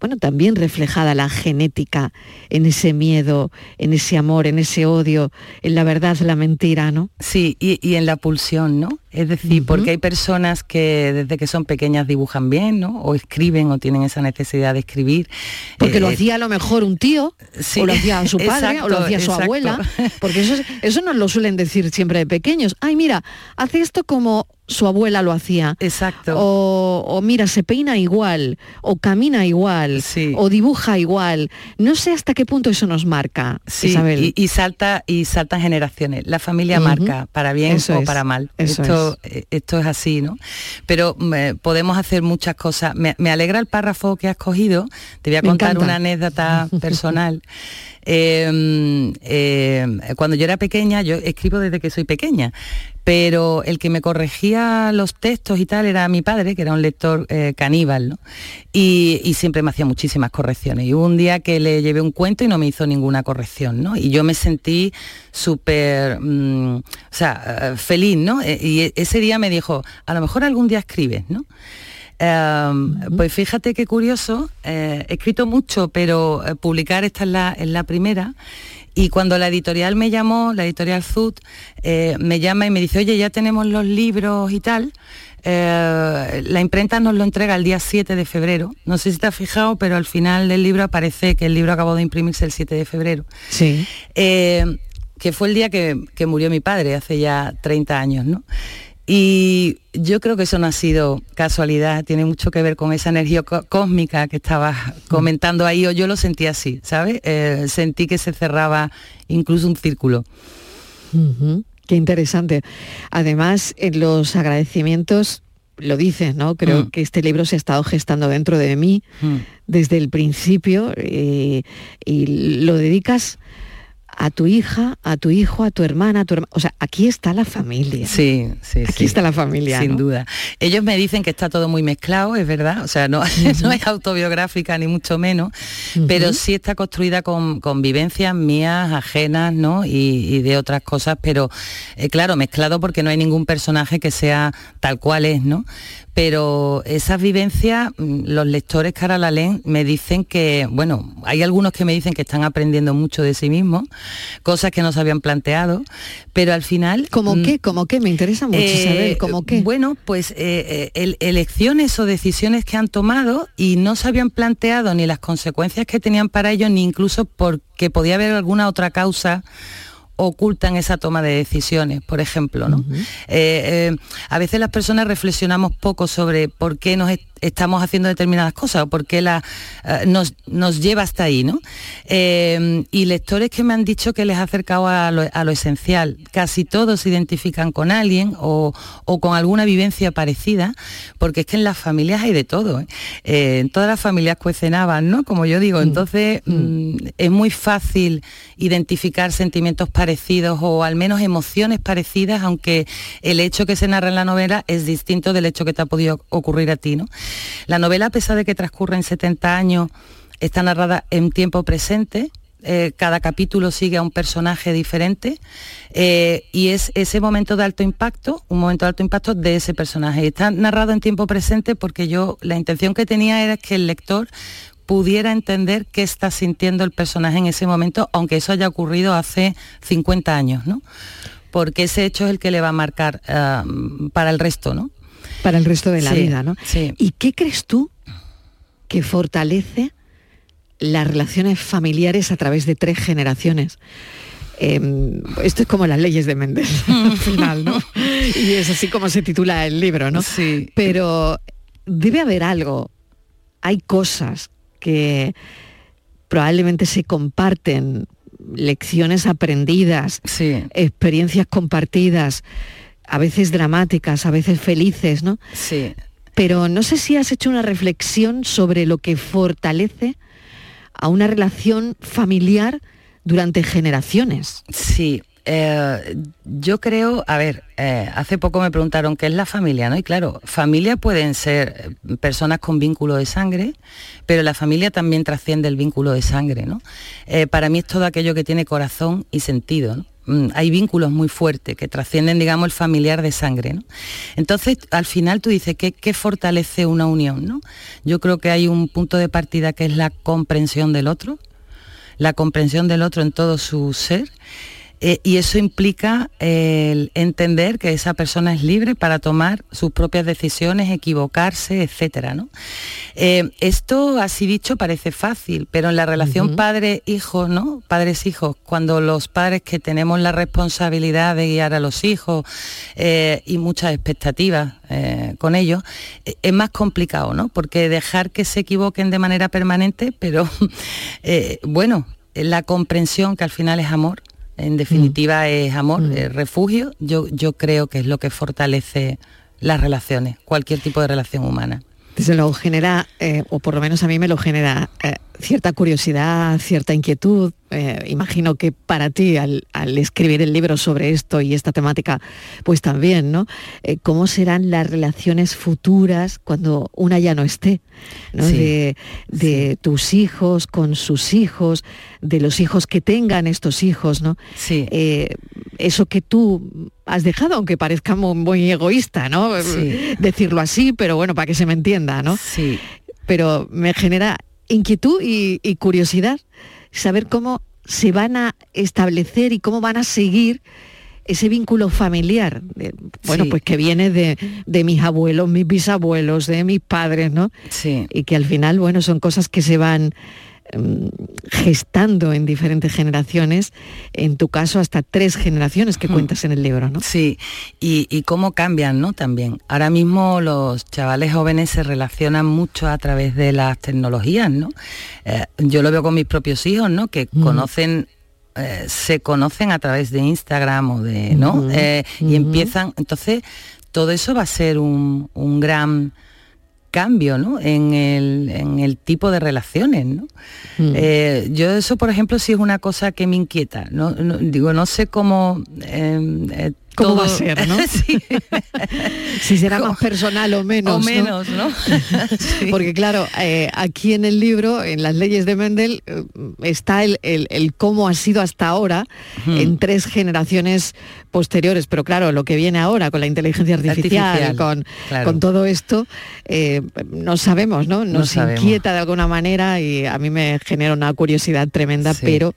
bueno, también reflejada la genética en ese miedo, en ese amor, en ese odio, en la verdad, la mentira, ¿no? Sí, y, en la pulsión, ¿no? Es decir, porque hay personas que desde que son pequeñas dibujan bien, ¿no? O escriben o tienen esa necesidad de escribir. Porque lo eh, hacía a lo mejor un tío, o lo hacía su padre, o lo hacía su abuela, porque eso, eso nos lo suelen decir siempre de pequeños. Ay, mira, hace esto como su abuela lo hacía. Exacto. O, mira, se peina igual, o camina igual, o dibuja igual. No sé hasta qué punto eso nos marca, Isabel. Y, salta y saltan generaciones. La familia marca, para bien o para mal. esto, eh, esto es así, ¿no? Pero eh, podemos hacer muchas cosas. Me, alegra el párrafo que has cogido. Te voy a contar una anécdota personal. Em, em, cuando yo era pequeña, yo escribo desde que soy pequeña, pero el que me corregía los textos y tal era mi padre, que era un lector eh, caníbal, ¿no? Y, siempre me hacía muchísimas correcciones. Y hubo un día que le llevé un cuento y no me hizo ninguna corrección, ¿no? Y yo me sentí súper, mm, o sea, eh, feliz, ¿no? E, y ese día me dijo, a lo mejor algún día escribes, ¿no? Em, pues fíjate qué curioso, eh, he escrito mucho, pero eh, publicar esta es la, la, primera. Y cuando la editorial me llamó, la editorial Zut, eh, me llama y me dice, oye, ya tenemos los libros y tal, Eh, la imprenta nos lo entrega el día 7 de febrero. No sé si te has fijado, pero al final del libro aparece que el libro acabó de imprimirse el 7 de febrero. Sí. Eh, que fue el día que, que murió mi padre, hace ya 30 años, ¿no? Y yo creo que eso no ha sido casualidad, tiene mucho que ver con esa energía có- cósmica que estabas comentando ahí, o yo lo sentí así, ¿sabes? Eh, sentí que se cerraba incluso un círculo. Qué interesante. Además, en los agradecimientos lo dices, ¿no? Creo Mm. que este libro se ha estado gestando dentro de mí desde el principio eh, y lo dedicas a tu hija, a tu hijo, a tu hermana, a tu hermana. O sea, aquí está la familia. Sí, sí, Aquí está la familia. Sin ¿no? duda. Ellos me dicen que está todo muy mezclado, es verdad, o sea, no, no es autobiográfica ni mucho menos, pero sí está construida con, con vivencias mías, ajenas, ¿no? Y, y de otras cosas, pero eh, claro, mezclado porque no hay ningún personaje que sea tal cual es, ¿no? Pero esas vivencias, mm, los lectores que ahora la leen me dicen que, bueno, hay algunos que me dicen que están aprendiendo mucho de sí mismos, cosas que no se habían planteado, pero al final... ¿Cómo mm, qué? ¿Cómo qué? Me interesa mucho eh, saber cómo qué. Bueno, pues eh, eh, el- elecciones o decisiones que han tomado y no se habían planteado ni las consecuencias que tenían para ellos, ni incluso porque podía haber alguna otra causa oculta en esa toma de decisiones, por ejemplo. ¿no? Eh, eh, a veces las personas reflexionamos poco sobre por qué nos estamos haciendo determinadas cosas o por qué la, eh, nos, nos lleva hasta ahí. ¿no? Eh, y lectores que me han dicho que les ha acercado a lo, a lo esencial. Casi todos se identifican con alguien o, o con alguna vivencia parecida, porque es que en las familias hay de todo. ¿eh? Eh, en todas las familias cuecenaban, ¿no? Como yo digo. Entonces mm, es muy fácil identificar sentimientos parecidos o al menos emociones parecidas, aunque el hecho que se narra en la novela es distinto del hecho que te ha podido ocurrir a ti, ¿no? La novela, a pesar de que transcurre en 70 años, está narrada en tiempo presente. eh, cada capítulo sigue a un personaje diferente eh, y es ese momento de alto impacto, un momento de alto impacto de ese personaje. Está narrado en tiempo presente porque yo la intención que tenía era que el lector pudiera entender qué está sintiendo el personaje en ese momento, aunque eso haya ocurrido hace 50 años, ¿no? Porque ese hecho es el que le va a marcar ah, para el resto, ¿no? Para el resto de la Sí, vida, ¿no? ¿Y qué crees tú que fortalece las relaciones familiares a través de tres generaciones? Em, esto es como las leyes de Mendel al final, ¿no? Y es así como se titula el libro, ¿no? Sí. Pero debe haber algo, hay cosas que probablemente se comparten, lecciones aprendidas, experiencias compartidas, a veces dramáticas, a veces felices, ¿no? Sí. Pero no sé si has hecho una reflexión sobre lo que fortalece a una relación familiar durante generaciones. Sí, eh, yo creo, a ver, eh, hace poco me preguntaron qué es la familia, ¿no? Y claro, familia pueden ser eh, personas con vínculo de sangre, pero la familia también trasciende el vínculo de sangre, ¿no? Eh, para mí es todo aquello que tiene corazón y sentido, ¿no? Mm, Hay vínculos muy fuertes que trascienden, digamos, el familiar de sangre. Entonces, al final tú dices, ¿qué, ¿qué fortalece una unión? ¿no? Yo creo que hay un punto de partida que es la comprensión del otro, la comprensión del otro en todo su ser. Eh, y eso implica eh, el entender que esa persona es libre para tomar sus propias decisiones, equivocarse, etcétera, ¿no? Eh, esto, así dicho, parece fácil, pero en la relación padre-hijo, ¿no? Padres-hijos, cuando los padres que tenemos la responsabilidad de guiar a los hijos eh, y muchas expectativas con ellos, es más complicado, ¿no? Porque dejar que se equivoquen de manera permanente, pero bueno, la comprensión que al final es amor, en definitiva es amor, es refugio, yo, yo creo que es lo que fortalece las relaciones, cualquier tipo de relación humana. Desde luego genera, eh, o por lo menos a mí me lo genera, eh, cierta curiosidad, cierta inquietud. Eh, imagino que para ti, al, al escribir el libro sobre esto y esta temática, pues también, ¿no? Eh, ¿Cómo serán las relaciones futuras cuando una ya no esté? ¿no? Sí, de de tus hijos con sus hijos, de los hijos que tengan estos hijos, ¿no? Eh, eso que tú has dejado, aunque parezca muy, muy egoísta, ¿no? Sí. Decirlo así, pero bueno, para que se me entienda, ¿no? Sí. Pero me genera inquietud y, y curiosidad saber cómo se van a establecer y cómo van a seguir ese vínculo familiar, bueno, pues que viene de, de, mis abuelos, mis bisabuelos, de mis padres, ¿no? Sí. Y que al final, bueno, son cosas que se van gestando en diferentes generaciones, en tu caso hasta tres generaciones que cuentas en el libro, ¿no? Sí, y, y, cómo cambian, ¿no? También. Ahora mismo los chavales jóvenes se relacionan mucho a través de las tecnologías, ¿no? Eh, yo lo veo con mis propios hijos, ¿no? Que mm. conocen eh, se conocen a través de Instagram o de, ¿no? eh, y empiezan, entonces todo eso va a ser un, un gran cambio ¿no? en, el, en, el, tipo de relaciones. ¿no? Mm. Eh, yo eso, por ejemplo, sí es una cosa que me inquieta. No, no digo, no sé cómo eh, cómo todo... va a ser, ¿no? sí. si será más personal o menos. O menos, ¿no? ¿no? sí. Porque claro, eh, aquí en el libro, en las leyes de Mendel, eh, está el, el, el, cómo ha sido hasta ahora hmm. en tres generaciones posteriores. Pero claro, lo que viene ahora con la inteligencia artificial, artificial con, claro. con, todo esto, eh, no sabemos, ¿no? Nos no inquieta de alguna manera y a mí me genera una curiosidad tremenda, sí. pero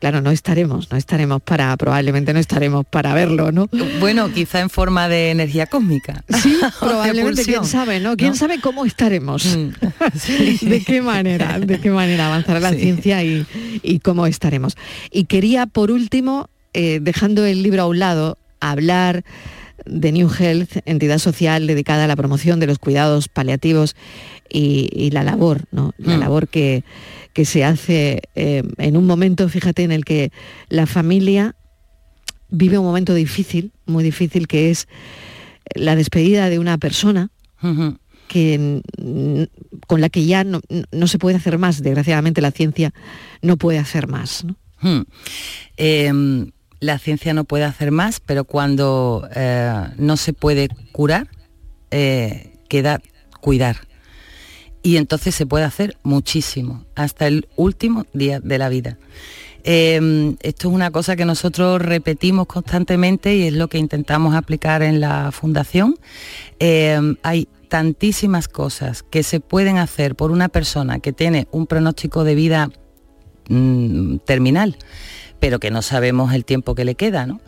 claro, no estaremos, no estaremos para, probablemente no estaremos para verlo, ¿no? Bueno, quizá en forma de energía cósmica. Sí, probablemente, quién sabe, ¿no? ¿Quién ¿no? sabe cómo estaremos? Mm. Sí. ¿De qué manera? ¿De qué manera avanzará la sí. ciencia y, y, cómo estaremos? Y quería, por último, eh, dejando el libro a un lado, hablar de New Health, entidad social dedicada a la promoción de los cuidados paliativos y, y la labor, ¿no? La mm. labor que, que se hace eh, en un momento, fíjate, en el que la familia vive un momento difícil, muy difícil, que es la despedida de una persona que, con la que ya no, no, se puede hacer más. Desgraciadamente la ciencia no puede hacer más. ¿no? Hmm. Eh, la ciencia no puede hacer más, pero cuando eh, no se puede curar, eh, queda cuidar. Y entonces se puede hacer muchísimo, hasta el último día de la vida. Eh, esto es una cosa que nosotros repetimos constantemente y es lo que intentamos aplicar en la fundación. Eh, hay tantísimas cosas que se pueden hacer por una persona que tiene un pronóstico de vida mmm, terminal, pero que no sabemos el tiempo que le queda, ¿no?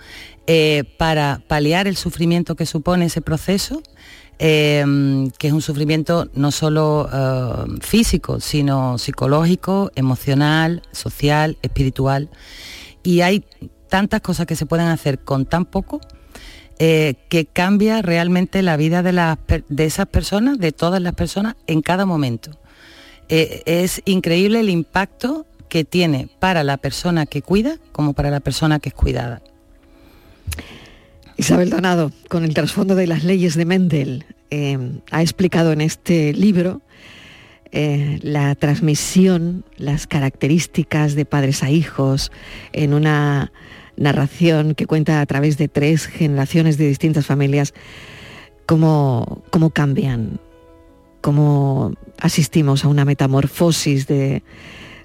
eh, para paliar el sufrimiento que supone ese proceso. Eh, que es un sufrimiento no solo uh, físico, sino psicológico, emocional, social, espiritual. Y hay tantas cosas que se pueden hacer con tan poco eh, que cambia realmente la vida de, las, de esas personas, de todas las personas, en cada momento. Eh, es increíble el impacto que tiene para la persona que cuida como para la persona que es cuidada. Isabel Donado, con el trasfondo de las leyes de Mendel, eh, ha explicado en este libro eh, la transmisión, las características de padres a hijos en una narración que cuenta a través de tres generaciones de distintas familias, cómo, cómo cambian, cómo asistimos a una metamorfosis de,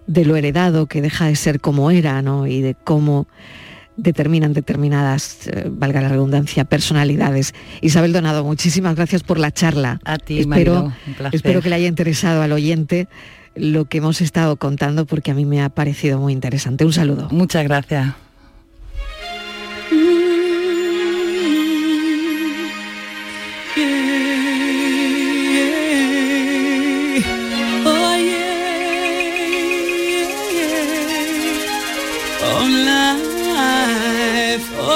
de, lo heredado que deja de ser como era, ¿no? Y de cómo determinan determinadas, eh, valga la redundancia, personalidades. Isabel Donado, muchísimas gracias por la charla. A ti, espero, Marilo, espero que le haya interesado al oyente lo que hemos estado contando porque a mí me ha parecido muy interesante. Un saludo. Muchas gracias.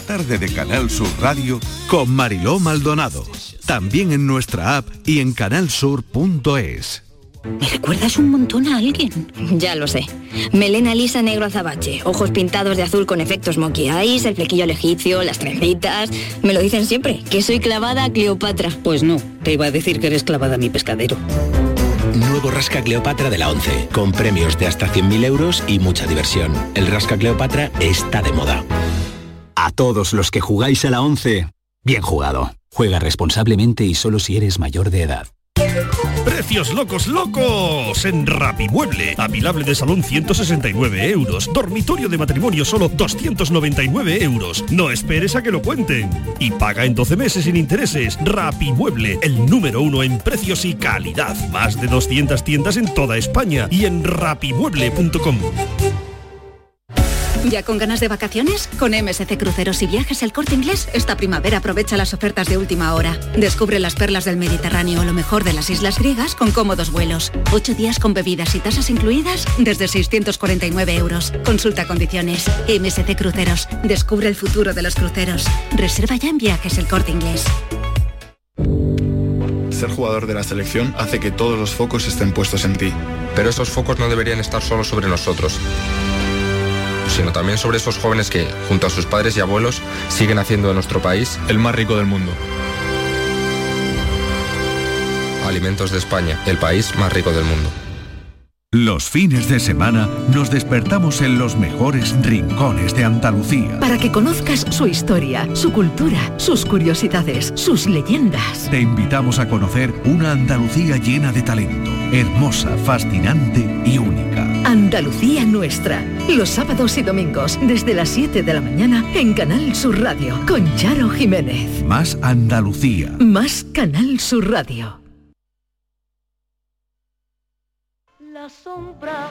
La tarde de Canal Sur Radio con Mariló Maldonado. También en nuestra app y en canalsur.es. ¿Me recuerdas un montón a alguien? Ya lo sé. Melena lisa negro azabache, ojos pintados de azul con efectos monkey eyes, el flequillo al egipcio, las trencitas. Me lo dicen siempre, que soy clavada a Cleopatra. Pues no, te iba a decir que eres clavada a mi pescadero. Nuevo Rasca Cleopatra de la 11, con premios de hasta 100.000 euros y mucha diversión. El Rasca Cleopatra está de moda. A todos los que jugáis a la 11, bien jugado. Juega responsablemente y solo si eres mayor de edad. Precios locos locos en Rapimueble. Apilable de salón 169 euros. Dormitorio de matrimonio solo 299 euros. No esperes a que lo cuenten. Y paga en 12 meses sin intereses. Rapimueble, el número uno en precios y calidad. Más de 200 tiendas en toda España y en rapimueble.com. ¿Ya con ganas de vacaciones? Con MSC Cruceros y Viajes El Corte Inglés, esta primavera aprovecha las ofertas de última hora. Descubre las perlas del Mediterráneo o lo mejor de las islas griegas con cómodos vuelos. Ocho días con bebidas y tasas incluidas desde 649 euros. Consulta condiciones. MSC Cruceros. Descubre el futuro de los cruceros. Reserva ya en Viajes El Corte Inglés. Ser jugador de la selección hace que todos los focos estén puestos en ti. Pero esos focos no deberían estar solo sobre nosotros sino también sobre esos jóvenes que, junto a sus padres y abuelos, siguen haciendo de nuestro país el más rico del mundo. Alimentos de España, el país más rico del mundo. Los fines de semana nos despertamos en los mejores rincones de Andalucía. Para que conozcas su historia, su cultura, sus curiosidades, sus leyendas. Te invitamos a conocer una Andalucía llena de talento, hermosa, fascinante y única. Andalucía Nuestra. Los sábados y domingos, desde las 7 de la mañana, en Canal Sur Radio, con Charo Jiménez. Más Andalucía. Más Canal Sur Radio. La sombra,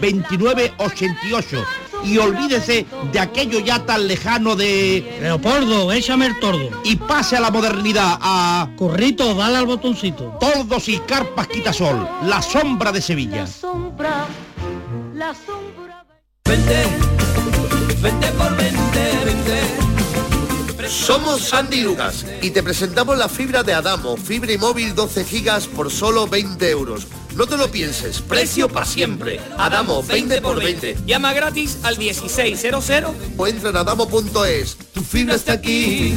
29 88 y olvídese de aquello ya tan lejano de... Leopoldo, échame el tordo. Y pase a la modernidad, a... Corrito, dale al botoncito. Tordos y carpas quitasol, la sombra de Sevilla. La sombra, la sombra. Vente, vente por vente, vente. Somos Sandy Lucas y te presentamos la fibra de Adamo, fibra y móvil 12 gigas por solo 20 euros. No te lo pienses, precio para siempre. Adamo, 20 por 20. Llama gratis al 1600 o entra en adamo.es. Tu fibra está aquí.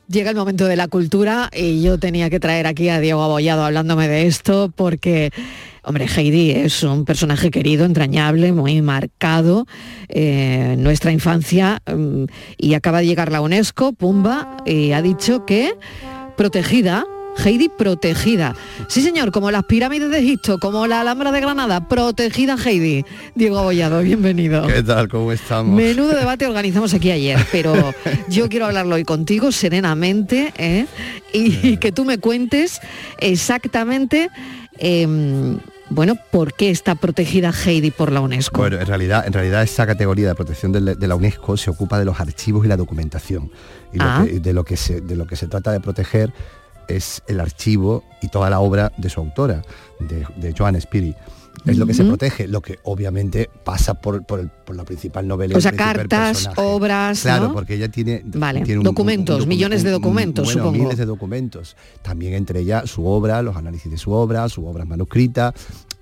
Llega el momento de la cultura y yo tenía que traer aquí a Diego Abollado hablándome de esto porque, hombre, Heidi es un personaje querido, entrañable, muy marcado en nuestra infancia mm, y acaba de llegar la UNESCO, Pumba, y ha dicho que protegida Heidi protegida. Sí, señor, como las pirámides de Egipto, como la Alhambra de Granada, protegida Heidi. Diego Abollado, bienvenido. ¿Qué tal? ¿Cómo estamos? Menudo debate organizamos aquí ayer, pero yo quiero hablarlo hoy contigo serenamente ¿eh? y, que tú me cuentes exactamente... Eh, bueno, ¿por qué está protegida Heidi por la UNESCO? Bueno, en realidad, en realidad esa categoría de protección de, de la UNESCO se ocupa de los archivos y la documentación. Y Ah. lo que, de, lo que se, de lo que se trata de proteger es el archivo y toda la obra de su autora, de, de Joan Spiri. Es lo que se protege, lo que obviamente pasa por, por, el- por la principal novela. O sea, cartas, personaje. obras, Claro, ¿no? porque ella tiene, Vale, tiene un- documentos, un- un- millones de documentos, bueno, supongo. miles de documentos. También entre ellas su obra, los análisis de su obra, su obra manuscrita.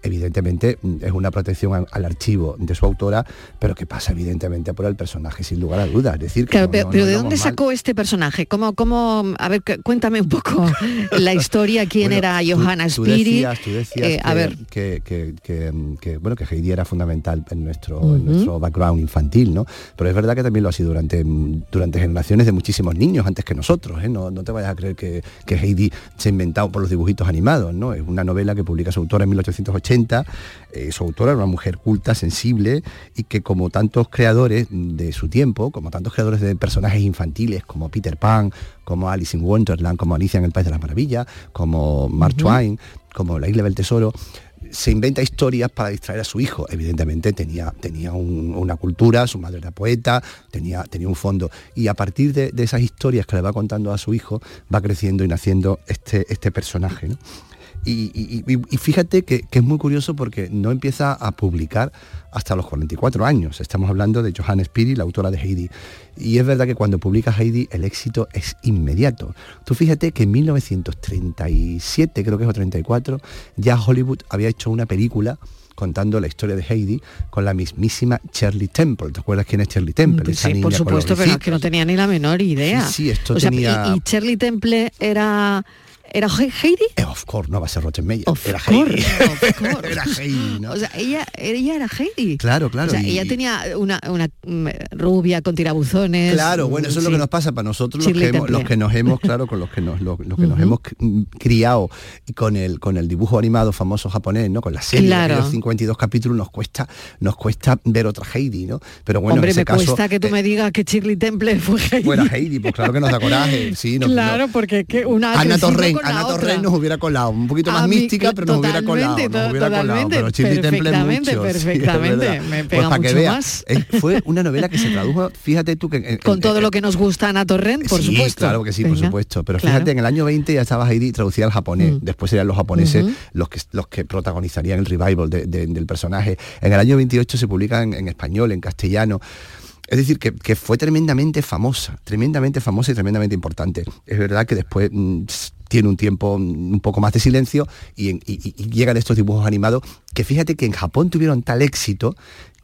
Evidentemente mm, es una protección al, archivo de su autora, pero que pasa evidentemente por el personaje sin lugar a dudas. Es decir, que Claro, no- pero, no- pero no ¿de dónde mal. sacó este personaje? ¿Cómo, cómo, a ver, cu- cuéntame un poco la historia, quién Bueno, era tú- Johanna Spiri. decías- tú decías Eh, a que- ver, que, que- que, que, bueno que Heidi era fundamental en nuestro, en nuestro background infantil, ¿no? Pero es verdad que también lo ha sido durante, mm, durante generaciones de muchísimos niños antes que nosotros, ¿eh? No, no te vayas a creer que, que Heidi se ha inventado por los dibujitos animados, ¿no? Es una novela que publica su autora en 1880. Eh, su autora era una mujer culta, sensible y que como tantos creadores de su tiempo, como tantos creadores de personajes infantiles como Peter Pan, como Alice in Wonderland, como Alicia en el País de las Maravillas, como Mark. Twain, como La Isla del Tesoro, se inventa historias para distraer a su hijo. Evidentemente tenía, tenía un- una cultura, su madre era poeta, tenía, tenía un fondo. Y a partir de, de esas historias que le va contando a su hijo, va creciendo y naciendo este, este personaje. ¿no? Y, y- y- y fíjate que, que es muy curioso porque no empieza a publicar hasta los 44 años. Estamos hablando de Johanna Spiri, la autora de Heidi. Y es verdad que cuando publica Heidi el éxito es inmediato. Tú fíjate que en 1937, creo que es o 34, ya Hollywood había hecho una película contando la historia de Heidi con la mismísima Shirley Temple. ¿Te acuerdas quién es Shirley Temple? Esa sí, niña por supuesto, pero es que no tenía ni la menor idea. Sí, sí, esto O sea, tenía- y, y Shirley Temple era era He- Heidi. Eh, Of course, no va a ser Rottenmeier. era Heidi. era Heidi, ¿no? O sea, ella, ella era Heidi. Claro, claro, O sea, y- ella tenía una, una mm, rubia con tirabuzones. Claro, bueno, eso es lo que nos pasa para nosotros los que, hemos, Temple. los que nos hemos, claro, con los que nos, los, los que nos hemos criado y con el con el dibujo animado famoso japonés, ¿no? Con la serie Claro. de los 52 capítulos nos cuesta nos cuesta ver otra Heidi, ¿no? Pero bueno, Hombre, en ese me caso cuesta que tú me digas que Shirley Temple fue Heidi. fuera Heidi, pues claro que nos da coraje, sí, nos- claro, nos- porque es que una Ana Con la Ana otra. Torren nos hubiera colado, un poquito más mí, mística, pero nos hubiera colado, nos hubiera colado, pero Shirley Temple perfectamente, mucho, perfectamente, me Pues pega para que mucho veas, más. eh, fue una novela que se tradujo, fíjate tú que en- en- Con todo en- lo que nos gusta Ana Torrent, por sí, supuesto. claro que sí, por supuesto. Pero claro. fíjate, en el año 20 ya estaba Heidi traducida al japonés. Mm. Después serían los japoneses los, que, los que protagonizarían el revival de- de- del personaje. En el año 28 se publica en, español, en castellano. Es decir, que, que fue tremendamente famosa, tremendamente famosa y tremendamente importante. Es verdad que después mm, tiene un tiempo un poco más de silencio y, en- y- llegan estos dibujos animados que fíjate que en Japón tuvieron tal éxito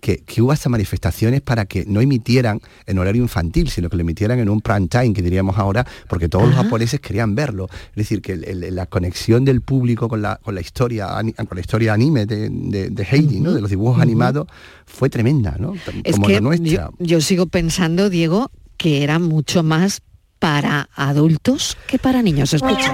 que, que hubo hasta manifestaciones para que no emitieran en horario infantil, sino que lo emitieran en un prime time, que diríamos ahora, porque todos los japoneses querían verlo. Es decir, que el- el- la conexión del público con la, con la historia con la historia anime de, de- de Heidi, ¿no? de los dibujos animados, fue tremenda, ¿no? Es Como que la nuestra. yo, yo sigo pensando, Diego, que era mucho más para adultos que para niños. Escucha.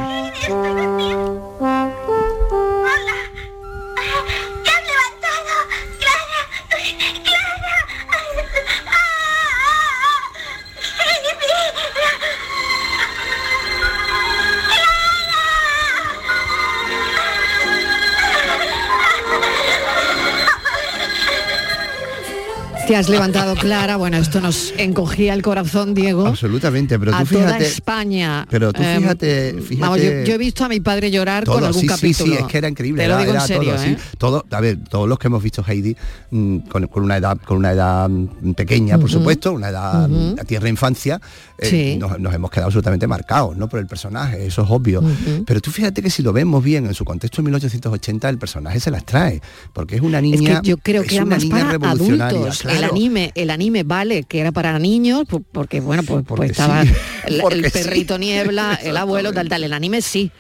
Te has levantado, Clara. Bueno, esto nos encogía el corazón, Diego. Absolutamente, pero a tú toda fíjate. España. Pero tú Em, fíjate, fíjate. Vamos, yo, yo he visto a mi padre llorar con algún sí, capítulo. Sí, sí, es que era increíble. Te lo era- digo en era serio, todo, ¿eh? sí. Todo, a ver, todos los que hemos visto Heidi mm, con, con una edad, con una edad mm, pequeña, por supuesto, una edad mm, a tierra infancia, eh, Sí. nos, nos hemos quedado absolutamente marcados, ¿no? Por el personaje, eso es obvio. Pero tú fíjate que si lo vemos bien en su contexto en 1880, el personaje se las trae, porque es una Es niña. que yo creo que es era una más niña para revolucionaria, adultos. El anime, el anime vale que era para niños, porque bueno, pues, pues estaba sí, el, el porque sí. perrito niebla, el abuelo, tal, tal. El anime sí.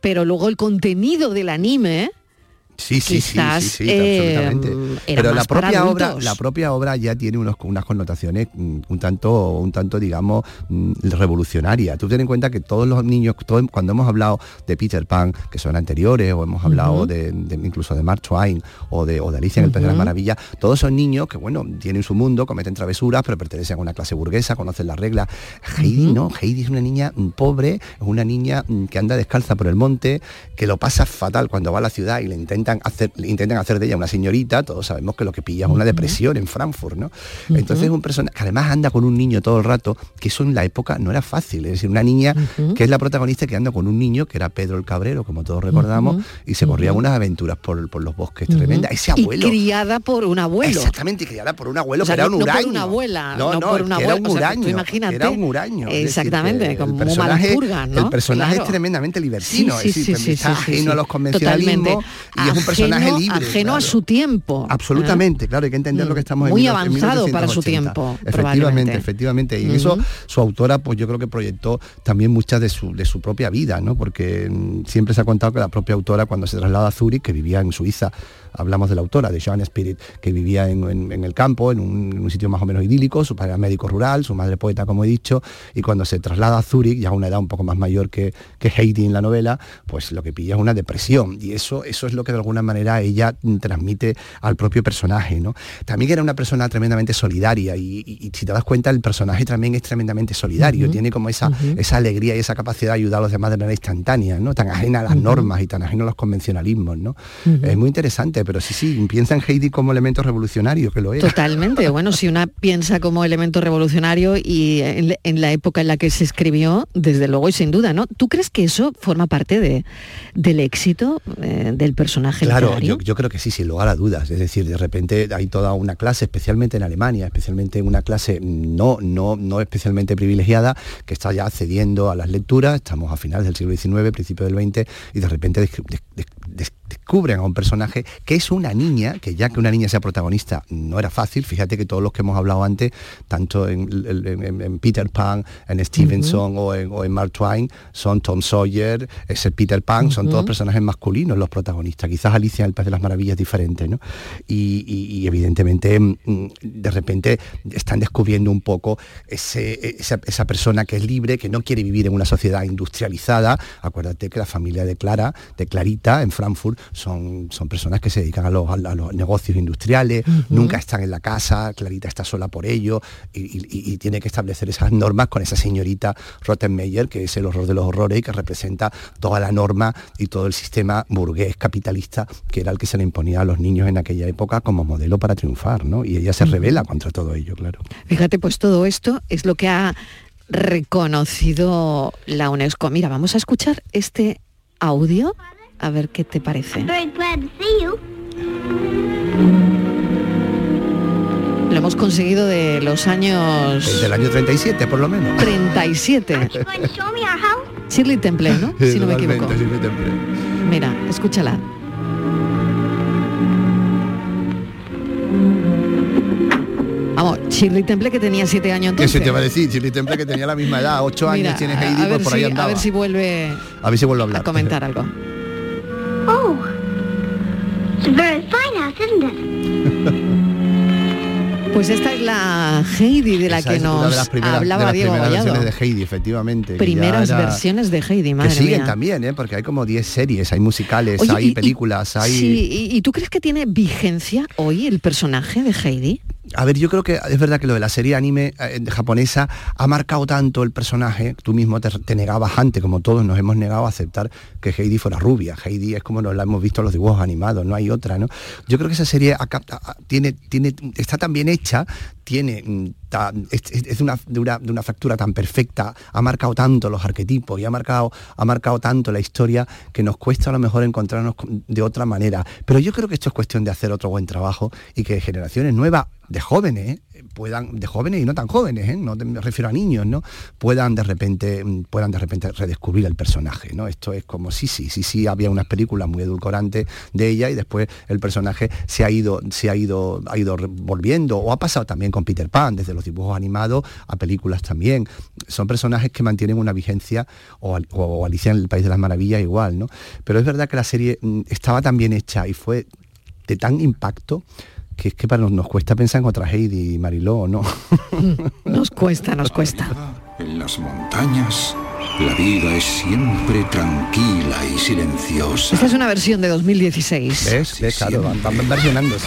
Pero luego el contenido del anime Sí, sí, sí, quizás, sí, sí, eh, absolutamente. era Pero la propia obra, la propia obra ya tiene unos, unas connotaciones mm, un tanto, un tanto, digamos, mm, revolucionarias. Tú ten en cuenta que todos los niños, cuando hemos hablado de Peter Pan, que son anteriores, o hemos hablado de, de- incluso de Mark Twain o de, o de Alicia en el País de las. Maravillas, todos son niños que, bueno, tienen su mundo, cometen travesuras, pero pertenecen a una clase burguesa, conocen las reglas. Heidi no, Heidi es una niña mm, pobre, es una niña que anda descalza por el monte, que lo pasa fatal cuando va a la ciudad y le intentan hacer, intentan hacer de ella una señorita, todos sabemos que lo que pilla es una depresión en Frankfurt, ¿no? Entonces es un personaje que además anda con un niño todo el rato, que eso en la época no era fácil, es decir, una niña que es la protagonista que anda con un niño, que era Pedro el Cabrero, como todos recordamos, y se corrían unas aventuras por, por los bosques tremendas. Ese abuelo. y criada por un abuelo. Exactamente, criada por un abuelo, O sea, que era un no por una abuela, no, no no, por una que era un abuela, o sea, imagínate. Era un huraño. es decir, Exactamente, el como muy personaje. El personaje Claro. es tremendamente libertino, Sí, es sí, decir, sí, está ajeno a los convencionalismos Totalmente. y es un personaje Ajeno- libre. Ajeno a su tiempo. Absolutamente, claro, hay que entender lo que estamos en Muy 19- en avanzado para su 1880. tiempo, Efectivamente, efectivamente. Y eso su autora, pues yo creo que proyectó también muchas de su, de su propia vida, ¿no? Porque mm, siempre se ha contado que la propia autora, cuando se traslada a Zúrich, que vivía en Suiza, hablamos de la autora, de Joan Spirit, que vivía en, en- en el campo, en un, en un sitio más o menos idílico, su padre era médico rural, su madre poeta, como he dicho, y cuando se traslada a Zúrich, ya a una edad un poco más mayor que, que Heidi en la novela, pues lo que pilla es una depresión. Y eso, eso es lo que de alguna manera ella transmite al propio personaje. ¿no? También era una persona tremendamente solidaria y, y- y si te das cuenta, el personaje también es tremendamente solidario, tiene como esa, alegría y esa capacidad de ayudar a los demás de manera instantánea, ¿no? tan ajena a las normas y tan ajena a los convencionalismos. ¿no? Es muy interesante, pero sí, sí, piensa en Heidi como elemento revolucionario, que lo es. Totalmente. Bueno, si una piensa como elemento revolucionario y en, en la época en la que se escribió, desde luego y sin duda, ¿no? ¿Tú crees que eso forma parte de, del éxito eh, del personaje Claro, yo, yo creo que sí, sin lugar a dudas. Es decir, de repente hay toda una clase, especialmente en Alemania, especialmente una clase no, no, no especialmente privilegiada, que está ya accediendo a las lecturas. Estamos a finales del siglo XIX, principio del XX, y de repente des- des- des- des- descubren a un personaje que es una niña, que ya que una niña sea protagonista no era fácil. Fíjate que todos los que hemos hablado antes, tanto en, en- en- en Peter Pan, en Stevenson o, en, o en Mark Twain, son Tom Sawyer, es el Peter Pan, son todos personajes masculinos los protagonistas. Quizás Alicia en el País de las Maravillas diferente, ¿no? Y, y- y evidentemente mm, de repente están descubriendo un poco ese- esa, esa persona que es libre, que no quiere vivir en una sociedad industrializada. Acuérdate que la familia de Clara, de Clarita, en Frankfurt, son, son personas que se dedican a los, a los negocios industriales, nunca están en la casa, Clarita está sola por ello y, y- y tiene que establecer esas normas con esa señorita Rottenmeier, que es el horror de los horrores y que representa toda la norma y todo el sistema burgués capitalista que era el que se le imponía a los niños en aquella época como modelo para triunfar, ¿no? Y ella se revela contra todo ello, claro. Fíjate, pues todo esto es lo que ha reconocido la UNESCO. Mira, vamos a escuchar este audio, a ver qué te parece. Very glad to see you. Lo hemos conseguido de los años Del año 37, por lo menos. 37. Going to show me our house? Shirley Temple, ¿no? Si no me equivoco. Totalmente, Shirley Temple. Mira, escúchala. Vamos, Shirley Temple que tenía siete años entonces. se te va a decir, Shirley Temple que tenía la misma edad, ocho Mira, años tiene a- Heidi, a ver pues por ahí si- andaba. A ver si vuelve A ver si vuelvo a hablar. a comentar algo. Oh, it's a very fine house, isn't it? Pues esta es la Heidi de la Esa que nos de las primeras, hablaba de las Diego primeras versiones de Heidi, efectivamente. Primeras era- versiones de Heidi, madre que siguen mía. también, ¿eh? porque hay como 10 series, hay musicales, Oye, hay y- y- películas, hay... Sí, ¿y, y tú crees que tiene vigencia hoy el personaje de Heidi? A ver, yo creo que es verdad que lo de la serie anime eh, japonesa ha marcado tanto el personaje, tú mismo te, negabas antes, como todos nos hemos negado a aceptar que Heidi fuera rubia. Heidi es como nos la hemos visto en los dibujos animados, no hay otra, ¿no? Yo creo que esa serie tiene, tiene, está tan bien hecha, tiene mm, es, una, de, una, de una factura tan perfecta, ha marcado tanto los arquetipos y ha marcado, ha marcado tanto la historia que nos cuesta a lo mejor encontrarnos con- de otra manera. Pero yo creo que esto es cuestión de hacer otro buen trabajo y que generaciones nuevas de jóvenes puedan de jóvenes y no tan jóvenes ¿eh? no me refiero a niños no puedan de repente mm, puedan de repente redescubrir el personaje no esto es como sí sí sí sí había unas películas muy edulcorantes de ella y después el personaje se ha ido se ha ido ha ido volviendo. O ha pasado también con Peter Pan desde los dibujos animados a películas también. Son personajes que mantienen una vigencia o, Al- o Alicia en el País de las Maravillas igual no pero es verdad que la serie mm, estaba tan bien hecha y fue de tan impacto que es que para nos, nos cuesta pensar en otra Heidi y Mariló, ¿no? Nos cuesta, nos cuesta. En las montañas, la vida es siempre tranquila y silenciosa. Esta es una versión de 2016. ¿Ves? ¿Ves? Claro, van, van versionándose.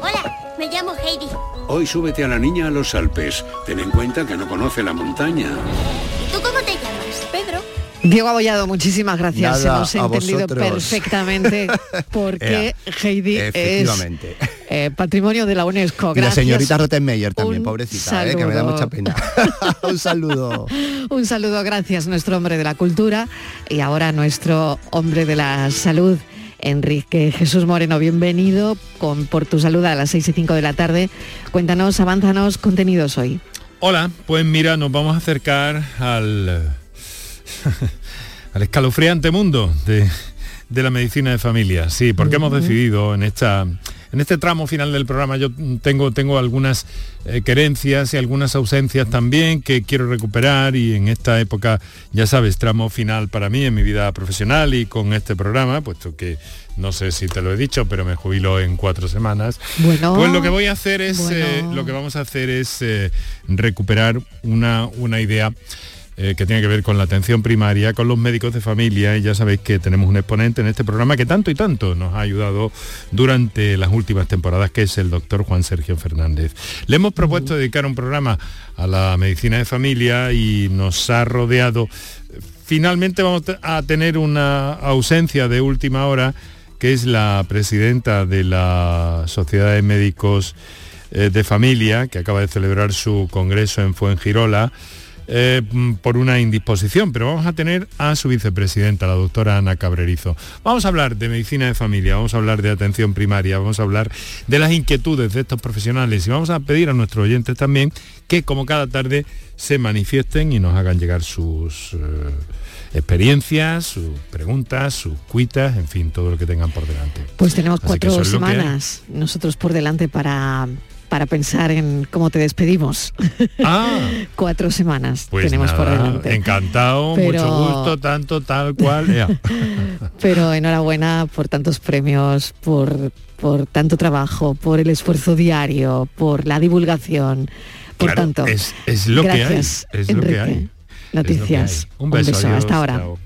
Hola, me llamo Heidi. Hoy súbete a la niña a los Alpes. Ten en cuenta que no conoce la montaña. Diego Abollado, muchísimas gracias. Nada, Hemos entendido vosotros. perfectamente por qué Heidi es eh, patrimonio de la UNESCO. Y la señorita Rottenmeier también, Un pobrecita, ¿eh? que me da mucha pena. Un saludo. Un saludo, gracias, nuestro hombre de la cultura y ahora nuestro hombre de la salud. Enrique Jesús Moreno, bienvenido con Por tu Salud a las 6 y 5 de la tarde. Cuéntanos, avánzanos contenidos hoy. Hola, pues mira, nos vamos a acercar al, al escalofriante mundo de, de la medicina de familia. Sí, porque hemos decidido en esta en este tramo final del programa yo tengo, tengo algunas eh, querencias y algunas ausencias también que quiero recuperar y en esta época, ya sabes, tramo final para mí en mi vida profesional y con este programa, puesto que no sé si te lo he dicho, pero me jubilo en cuatro semanas. Bueno, pues lo que voy a hacer es, eh, lo que vamos a hacer es eh, recuperar una, una idea eh, que tiene que ver con la atención primaria, con los médicos de familia, y ya sabéis que tenemos un exponente en este programa que tanto y tanto nos ha ayudado durante las últimas temporadas, que es el doctor Juan Sergio Fernández. Le hemos propuesto dedicar un programa a la medicina de familia y nos ha rodeado. Finalmente vamos a tener una ausencia de última hora, que es la presidenta de la Sociedad de Médicos eh, de Familia, que acaba de celebrar su congreso en Fuengirola eh, mm, por una indisposición, pero vamos a tener a su vicepresidenta, la doctora Ana Cabrerizo. Vamos a hablar de medicina de familia, vamos a hablar de atención primaria, vamos a hablar de las inquietudes de estos profesionales y vamos a pedir a nuestros oyentes también que como cada tarde se manifiesten y nos hagan llegar sus... Eh, experiencias, sus preguntas, sus cuitas, en fin, todo lo que tengan por delante. Pues tenemos cuatro semanas nosotros por delante para para pensar en cómo te despedimos. Ah, Cuatro semanas pues tenemos por delante. Encantado, Pero- mucho gusto, tanto, tal cual. Pero enhorabuena por tantos premios, por, por tanto trabajo, por el esfuerzo diario, por la divulgación, por Claro, tanto. es, es lo que hay. Gracias, lo que Enrique. hay. Noticias. Es lo que hay. Un beso, adiós, hasta ahora. chao.